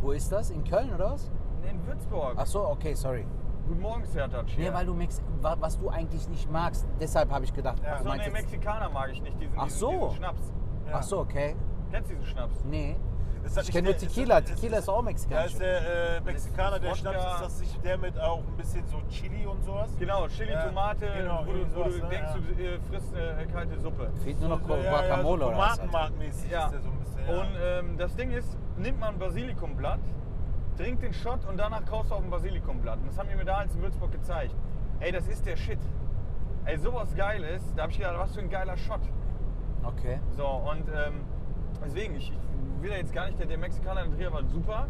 Wo ist das? In Köln oder was? In Würzburg. Ach so, okay, sorry. Guten Morgen, Sertac. Nee, weil du Mex wa- was du eigentlich nicht magst. Deshalb habe ich gedacht, Ja. du So, meinst nee, jetzt- Mexikaner mag ich nicht. Diesen, Ach diesen, so. diesen Schnaps. Ja. Ach so, okay. Kennst du diesen Schnaps? Nee. Ist das Ich nicht kenne nur der- Tequila. das- Tequila ist auch Ja, mexikanisch. ist der äh, Mexikaner, der Wodka. Schnaps, ist das nicht der mit auch ein bisschen so Chili und sowas? Genau, Chili, Ja, Tomate, genau, wo, du, irgendwie wo du sowas, ne? denkst, Ja. du äh, frisst eine kalte Suppe. Fehlt nur noch So, Guacamole ja, ja, so oder was? Tomatenmarkmäßig Ja. ist der so ein. Ja. Und ähm, das Ding ist, nimmt man ein Basilikumblatt, trinkt den Shot und danach kaust du auf ein Basilikumblatt. Und das haben die mir da in Würzburg gezeigt. Ey, das ist der Shit. Ey, sowas Geiles, da habe ich gedacht, was für ein geiler Shot. Okay. So, und ähm, deswegen, ich, ich will ja jetzt gar nicht, der, der Mexikaner in Trier war super.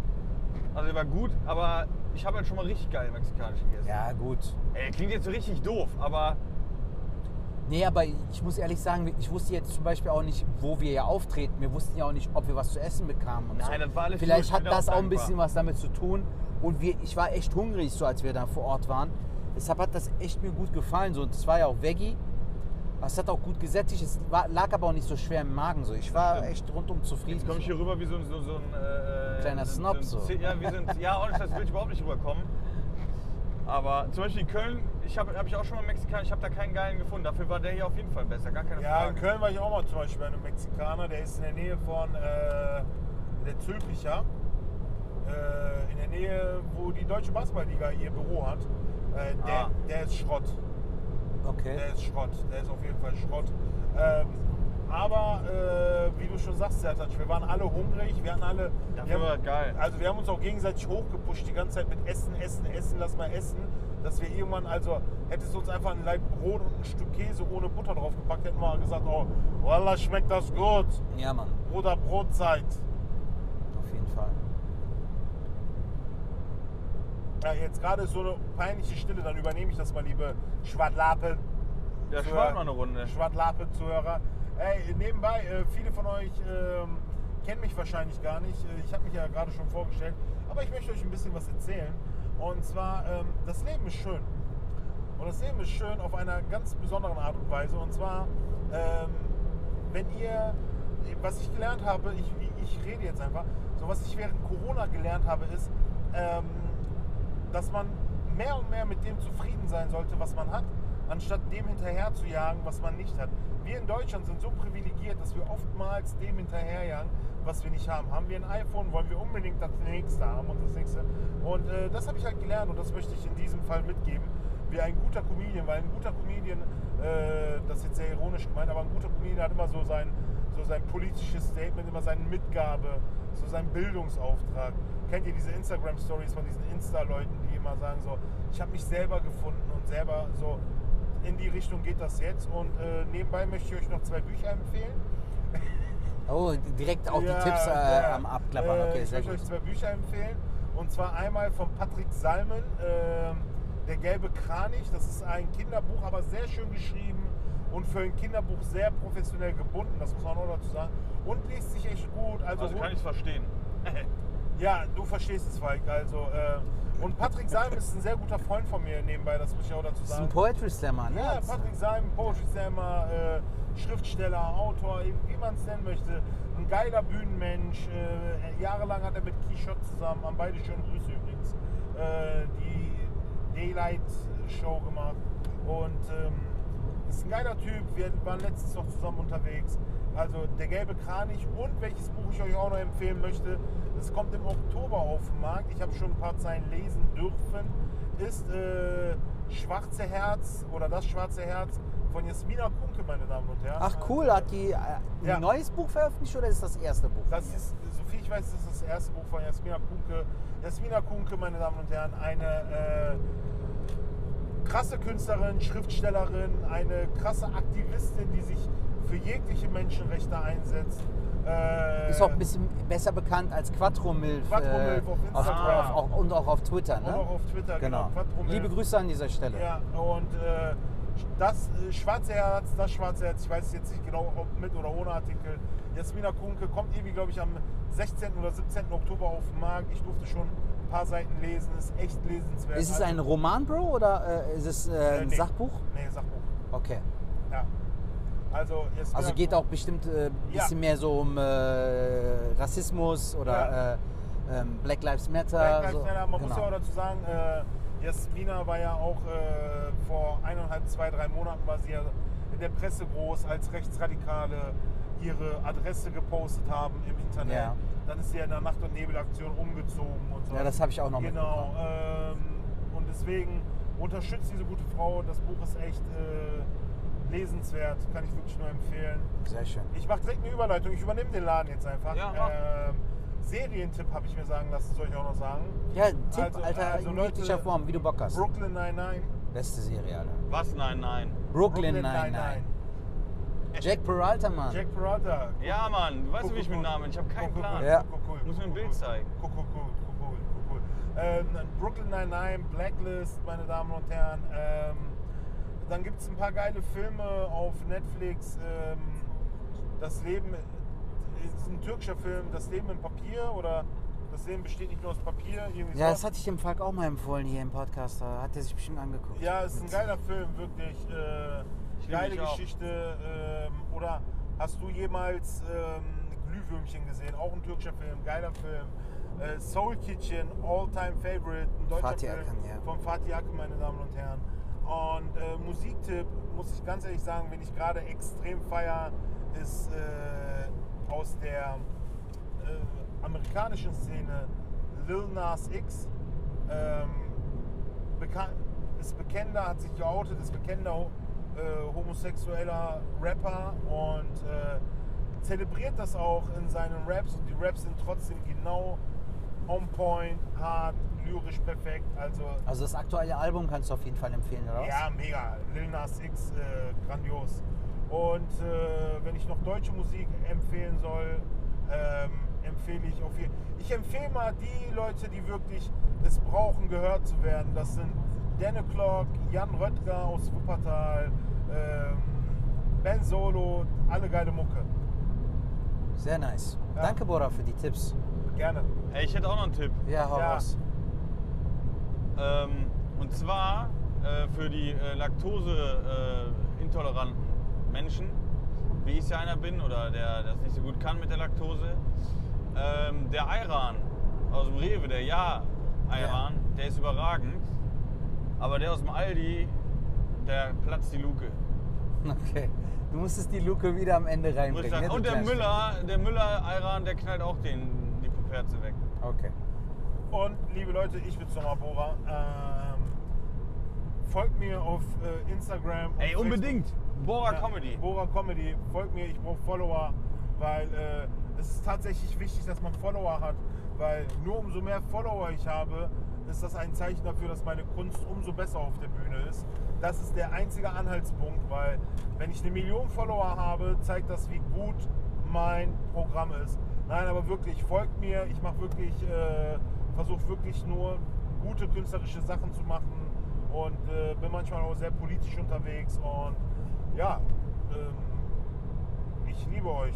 Also der war gut, aber ich habe halt schon mal richtig geil mexikanisch gegessen. Ja, gut. Ey, klingt jetzt so richtig doof, aber Nee, aber ich muss ehrlich sagen, ich wusste jetzt zum Beispiel auch nicht, wo wir ja auftreten. Wir wussten ja auch nicht, ob wir was zu essen bekamen und Nein, so. das war alles Vielleicht hat das auch ein bisschen was damit zu tun. Und wir, ich war echt hungrig, so als wir da vor Ort waren. Deshalb hat das echt mir gut gefallen. So. Und es war ja auch Veggie. Es hat auch gut gesättigt. Es war, lag aber auch nicht so schwer im Magen. So. Ich war echt rundum zufrieden. Jetzt komme ich so. hier rüber wie so, ein- so, so ein äh, Kleiner so, Snob, so. Ja, wir sind, ja, ohne Scheiß will ich überhaupt nicht rüberkommen. Aber zum Beispiel in Köln, ich habe hab ich auch schon mal Mexikaner, ich habe da keinen geilen gefunden. Dafür war der hier auf jeden Fall besser, gar keine Ja, in Frage. Köln war ich auch mal zum Beispiel bei einem Mexikaner, der ist in der Nähe von äh, der Zülpicher. Äh, in der Nähe, wo die Deutsche Basketballliga ihr Büro hat. Äh, der, Ah. der ist Schrott. Okay. Der ist Schrott. Der ist auf jeden Fall Schrott. Ähm, Aber äh, wie du schon sagst, Sertac, wir waren alle hungrig, wir hatten alle. Dafür wir war haben, geil. Also wir haben uns auch gegenseitig hochgepusht, die ganze Zeit mit Essen, Essen, Essen, lass mal essen. Dass wir irgendwann, also hättest du uns einfach ein Leib Brot und ein Stück Käse ohne Butter drauf gepackt, hätten wir gesagt, oh, Wallah, schmeckt das gut. Ja, Mann, Bruder, Brotzeit. auf jeden Fall. Ja, jetzt gerade ist so eine peinliche Stille, dann übernehme ich das mal, liebe Schwadlapen. Ja, schwart mal eine Runde. Schwadlapen-Zuhörer. Ey, nebenbei, äh, viele von euch ähm, kennen mich wahrscheinlich gar nicht. Äh, Ich habe mich ja gerade schon vorgestellt, aber ich möchte euch ein bisschen was erzählen. Und zwar, ähm, das Leben ist schön. Und das Leben ist schön auf einer ganz besonderen Art und Weise. Und zwar, ähm, wenn ihr, was ich gelernt habe, ich, ich rede jetzt einfach, so was ich während Corona gelernt habe, ist, dass man mehr und mehr mit dem zufrieden sein sollte, was man hat, anstatt dem hinterher zu jagen, was man nicht hat. Wir in Deutschland sind so privilegiert, dass wir oftmals dem hinterherjagen, was wir nicht haben. Haben wir ein iPhone, wollen wir unbedingt das nächste haben und das nächste. Und äh, das habe ich halt gelernt und das möchte ich in diesem Fall mitgeben. Wie ein guter Comedian, weil ein guter Comedian, äh, das ist jetzt sehr ironisch gemeint, aber ein guter Comedian hat immer so sein, so sein politisches Statement, immer seine Mitgabe, so seinen Bildungsauftrag. Kennt ihr diese Instagram-Stories von diesen Insta-Leuten, die immer sagen so, ich habe mich selber gefunden und selber so, in die Richtung geht das jetzt. Und äh, nebenbei möchte ich euch noch zwei Bücher empfehlen. Oh, direkt auch Ja, die Tipps äh, ja. am Abklappern. Äh, Okay, ich sehr möchte gut. euch zwei Bücher empfehlen. Und zwar einmal von Patrick Salmen, ähm, Der gelbe Kranich. Das ist ein Kinderbuch, aber sehr schön geschrieben und für ein Kinderbuch sehr professionell gebunden, das muss man auch dazu sagen. Und liest sich echt gut. Also, Also kann ich es verstehen. ja, du verstehst es, Falk. Also, äh, und Patrick Salmen ist ein sehr guter Freund von mir nebenbei, das muss ich auch dazu Das ist ein sagen. Poetry Slammer, ne? Ja, Patrick Salm, Poetry Slammer, äh, Schriftsteller, Autor, wie man es nennen möchte. Ein geiler Bühnenmensch. Äh, jahrelang hat er mit Quichotte zusammen, haben beide schöne Grüße übrigens, äh, die Daylight Show gemacht. Und ähm, ist ein geiler Typ. Wir waren letztens noch zusammen unterwegs. Also der gelbe Kranich und welches Buch ich euch auch noch empfehlen möchte, das kommt im Oktober auf den Markt. Ich habe schon ein paar Zeilen lesen dürfen. Ist äh, Schwarze Herz oder das Schwarze Herz von Jasmina Kunke, meine Damen und Herren. Ach cool, hat die äh, ein Ja. neues Buch veröffentlicht oder ist das erste Buch? Das ist, soviel ich weiß, das ist das erste Buch von Jasmina Kunke. Jasmina Kunke, meine Damen und Herren, eine äh, krasse Künstlerin, Schriftstellerin, eine krasse Aktivistin, die sich für jegliche Menschenrechte einsetzt. Äh, Ist auch ein bisschen besser bekannt als Quattromilf. Quattromilf auf Instagram. auf, auf, und auch auf Twitter, und ne? auch auf Twitter, genau. genau. Liebe Grüße an dieser Stelle. Ja, und äh, das äh, Schwarze Herz, das Schwarze Herz, ich weiß jetzt nicht genau, ob mit oder ohne Artikel. Jasmina Kunke kommt irgendwie, glaube ich, am 16. oder 17. Oktober auf den Markt. Ich durfte schon ein paar Seiten lesen, ist echt lesenswert. Ist es ein Roman, Bro, oder äh, ist es äh, Äh, ein nee. Sachbuch? Nee, Sachbuch. Okay. Ja. Also, Also geht auch bestimmt ein äh, Ja. bisschen mehr so um äh, Rassismus oder äh, ähm, Black Lives Matter. Black Lives so. Matter. Man muss Genau. ja auch dazu sagen, äh, Jasmina war ja auch äh, vor eineinhalb, zwei, drei Monaten war sie ja in der Presse groß, als Rechtsradikale ihre Adresse gepostet haben im Internet. Ja. Dann ist sie ja in der Nacht- und Nebelaktion umgezogen und so. Ja, das habe ich auch noch Genau. Ähm, und deswegen unterstützt diese gute Frau. Das Buch ist echt äh, lesenswert, kann ich wirklich nur empfehlen. Sehr schön. Ich mache direkt eine Überleitung. Ich übernehme den Laden jetzt einfach. Ja, ähm, Serientipp habe ich mir sagen lassen, soll ich auch noch sagen. Ja, Tipp, Also- Alter, also in Leute, Form, wie du Bock hast. Brooklyn 99. Beste Serie, Alter. Was? Nein, nein. Brooklyn 99. Jack Peralta, Mann. Jack Peralta. Ja, Mann, du weißt Cool, du, wie ich cool, mit cool. Namen? Ich habe keinen Cool, cool, Plan. cool, Ja. cool, cool, Muss mir ein cool, Bild cool. zeigen. Cool, cool, cool, cool, cool, cool, cool. Ähm, Brooklyn 99, Blacklist, meine Damen und Herren. Ähm, dann gibt es ein paar geile Filme auf Netflix. Ähm, das Leben ist ein türkischer Film, Das Leben im Papier oder Das Leben besteht nicht nur aus Papier. Irgendwie Ja, so. das hatte ich dem Falk auch mal empfohlen hier im Podcast. Da hat er sich bestimmt angeguckt. Ja, ist ein geiler Film, wirklich. Äh, geile. Geschichte. Ähm, oder hast du jemals ähm, Glühwürmchen gesehen? Auch ein türkischer Film, geiler Film. Äh, Soul Kitchen, All-Time Favorite, ein deutscher Fatih Film Akin, ja. von Fatih Akin, meine Damen und Herren. Und äh, Musiktipp, muss ich ganz ehrlich sagen, wenn ich gerade extrem feier, ist äh, aus der äh, amerikanischen Szene Lil Nas X. Ähm, bekan ist bekennender, hat sich geoutet, ist bekennender äh, homosexueller Rapper und äh, zelebriert das auch in seinen Raps und die Raps sind trotzdem genau on point, hart, lyrisch perfekt. Also Also das aktuelle Album kannst du auf jeden Fall empfehlen, oder ja, mega. Lil Nas X, äh, grandios. Und äh, wenn ich noch deutsche Musik empfehlen soll, ähm, empfehle ich auf jeden Ich empfehle mal die Leute, die wirklich es brauchen, gehört zu werden. Das sind Dan Clock, Jan Röttger aus Wuppertal, ähm, Ben Solo, alle geile Mucke. Sehr nice. Ja. Danke, Bora, für die Tipps. Gerne. Ey, ich hätte auch noch einen Tipp. Ja, hau Ja. raus. Ähm, und zwar äh, für die äh, laktoseintoleranten Menschen, wie ich ja einer bin oder der das nicht so gut kann mit der Laktose. Ähm, der Ayran aus dem Rewe, der Ja-Ayran, der ist überragend. Aber der aus dem Aldi, der platzt die Luke. Okay. Du musstest die Luke wieder am Ende reinbringen. ne, Und der Müller, der Müller-Ayran, der knallt auch den, Puperze weg. Okay. Und liebe Leute, ich bin's nochmal Bora. Ähm, folgt mir auf äh, Instagram. Ey, Facebook. unbedingt! Bora Ja, Comedy. Bora Comedy. Folgt mir, ich brauche Follower, weil äh, es ist tatsächlich wichtig, dass man Follower hat, weil nur umso mehr Follower ich habe, ist das ein Zeichen dafür, dass meine Kunst umso besser auf der Bühne ist. Das ist der einzige Anhaltspunkt, weil wenn ich eine Million Follower habe, zeigt das, wie gut mein Programm ist. Nein, aber wirklich, folgt mir. Ich mache wirklich, äh, versuche wirklich nur gute künstlerische Sachen zu machen und äh, bin manchmal auch sehr politisch unterwegs und ja, ähm, ich liebe euch.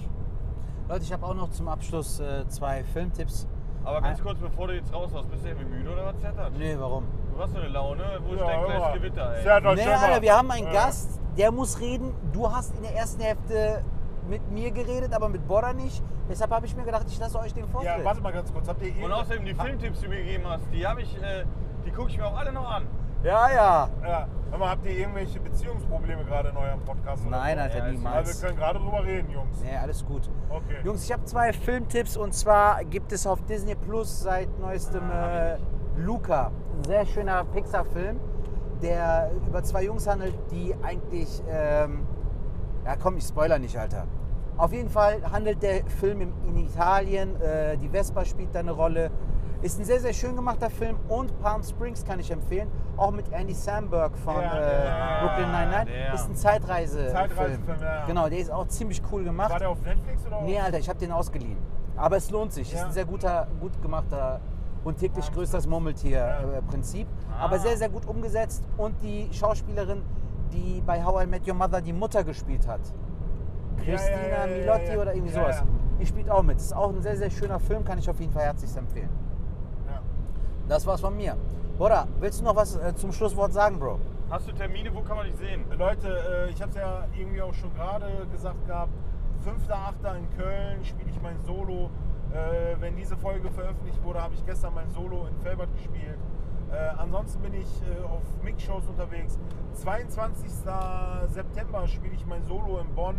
Leute, ich habe auch noch zum Abschluss äh, zwei Filmtipps. Aber ganz kurz, bevor du jetzt raus warst, bist du irgendwie müde oder was zettert? Nee, warum? Du hast so eine Laune, wo ist Ja, dein hör kleines mal. Gewitter, ey? Nee. Alter, wir haben einen Ja. Gast, der muss reden. Du hast in der ersten Hälfte mit mir geredet, aber mit Bora nicht. Deshalb habe ich mir gedacht, ich lasse euch den Vortritt. Ja, warte mal ganz kurz. Habt ihr Und außerdem die Filmtipps, die du mir gegeben hast, die habe ich, äh, die gucke ich mir auch alle noch an. Ja, ja. Ja, mal, habt ihr irgendwelche Beziehungsprobleme gerade in eurem Podcast? Nein? Alter, Ja, ist- Also niemals. wir können gerade drüber reden, Jungs. Nee, alles gut. Okay. Jungs, ich habe zwei Filmtipps und zwar gibt es auf Disney Plus seit neuestem Ah, äh, Luca. Ein sehr schöner Pixar-Film, der über zwei Jungs handelt, die eigentlich. Ähm, ja, komm, ich spoiler nicht, Alter. Auf jeden Fall handelt der Film in Italien. Äh, die Vespa spielt da eine Rolle. Ist ein sehr, sehr schön gemachter Film und Palm Springs kann ich empfehlen. Auch mit Andy Samberg von Ja, äh, ja, Brooklyn Nine-Nine. der. Ist ein Zeitreise-Film. Zeitreisefilm, ja. Genau, der ist auch ziemlich cool gemacht. War der auf Netflix oder? Nee, Alter, ich habe den ausgeliehen. Aber es lohnt sich. Ist Ja. ein sehr guter, gut gemachter und täglich Ja. größeres Murmeltier-Prinzip. Ah. Aber sehr, sehr gut umgesetzt. Und die Schauspielerin, die bei How I Met Your Mother die Mutter gespielt hat. Christina Milotti oder irgendwie sowas. Die spielt auch mit. Ist auch ein sehr, sehr schöner Film, kann ich auf jeden Fall herzlichst empfehlen. Ja. Das war's von mir. Bora, willst du noch was äh, zum Schlusswort sagen, Bro? Hast du Termine, wo kann man dich sehen? Leute, äh, ich habe es ja irgendwie auch schon gerade gesagt gehabt. 5.8. in Köln spiele ich mein Solo. Äh, wenn diese Folge veröffentlicht wurde, habe ich gestern mein Solo in Felbert gespielt. Äh, ansonsten bin ich äh, auf Mix-Shows unterwegs. 22. September spiele ich mein Solo in Bonn.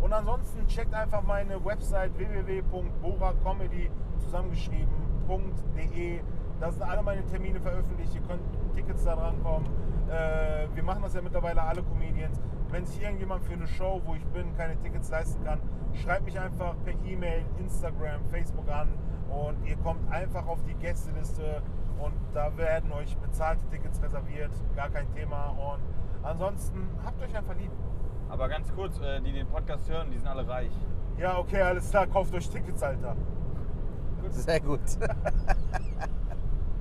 Und ansonsten checkt einfach meine Website www.boracomedy zusammengeschrieben.de. Da sind alle meine Termine veröffentlicht. Ihr könnt Tickets da dran kommen. Äh, wir machen das ja mittlerweile alle Comedians. Wenn sich irgendjemand für eine Show, wo ich bin, keine Tickets leisten kann, schreibt mich einfach per E-Mail, Instagram, Facebook an und ihr kommt einfach auf die Gästeliste und da werden euch bezahlte Tickets reserviert, gar kein Thema. Und ansonsten habt euch einfach lieb. Aber ganz kurz, äh, die den Podcast hören, die sind alle reich. Ja, okay, alles klar, kauft euch Tickets, Alter. Sehr gut.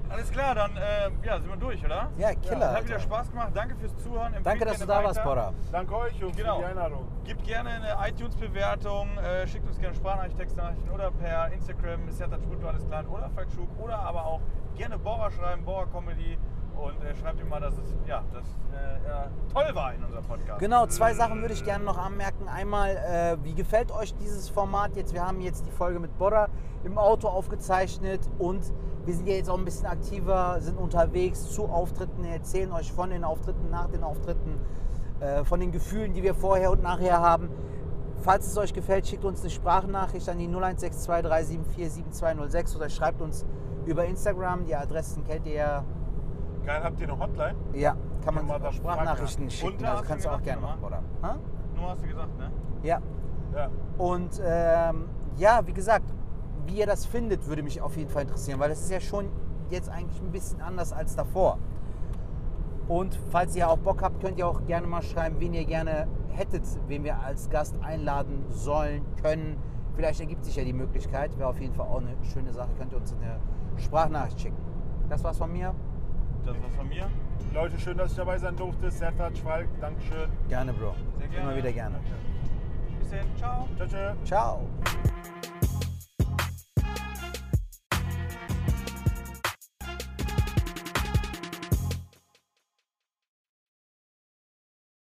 Alles klar, dann äh, ja, sind wir durch, oder? Ja, Killer. Hat wieder. Spaß gemacht. Danke fürs Zuhören. Empfehlt Danke, dass du da warst. Bora. Danke euch, Jungs, Genau. für die Einladung. Gebt gerne eine iTunes-Bewertung, äh, schickt uns gerne Sprachnachrichten, Textnachrichten oder per Instagram, ist ja das Sputto alles klein oder Falkschuk oder aber auch gerne Bora schreiben, Bora Comedy und äh, schreibt ihm mal, dass es ja, dass, äh, toll war in unserem Podcast. Genau, zwei Sachen würde ich gerne noch anmerken. Einmal, äh, wie gefällt euch dieses Format jetzt? Wir haben jetzt die Folge mit Borra im Auto aufgezeichnet und wir sind ja jetzt auch ein bisschen aktiver, sind unterwegs zu Auftritten, erzählen euch von den Auftritten, nach den Auftritten, äh, von den Gefühlen, die wir vorher und nachher haben. Falls es euch gefällt, schickt uns eine Sprachnachricht an die 0162 374 7206 oder schreibt uns über Instagram. Die Adressen kennt ihr ja. Geil, habt ihr eine Hotline? Ja, kann man Motherfucker. Sprachnachrichten schicken. Unter Also kannst du auch gerne machen, oder? Ha? Nur hast du gesagt, ne? Ja. Ja. Und ähm, ja, wie gesagt, wie ihr das findet, würde mich auf jeden Fall interessieren, weil es ist ja schon jetzt eigentlich ein bisschen anders als davor. Und falls ihr auch Bock habt, könnt ihr auch gerne mal schreiben, wen ihr gerne hättet, wen wir als Gast einladen sollen, können. Vielleicht ergibt sich ja die Möglichkeit. Wäre auf jeden Fall auch eine schöne Sache. Könnt ihr uns eine Sprachnachricht schicken. Das war's von mir. Das war's von mir. Leute, schön, dass ich dabei sein durfte. Sertac Falk, Dankeschön. Gerne, Bro. Sehr gerne. Immer wieder gerne. Bis dann. Ciao. Ciao, ciao. Ciao.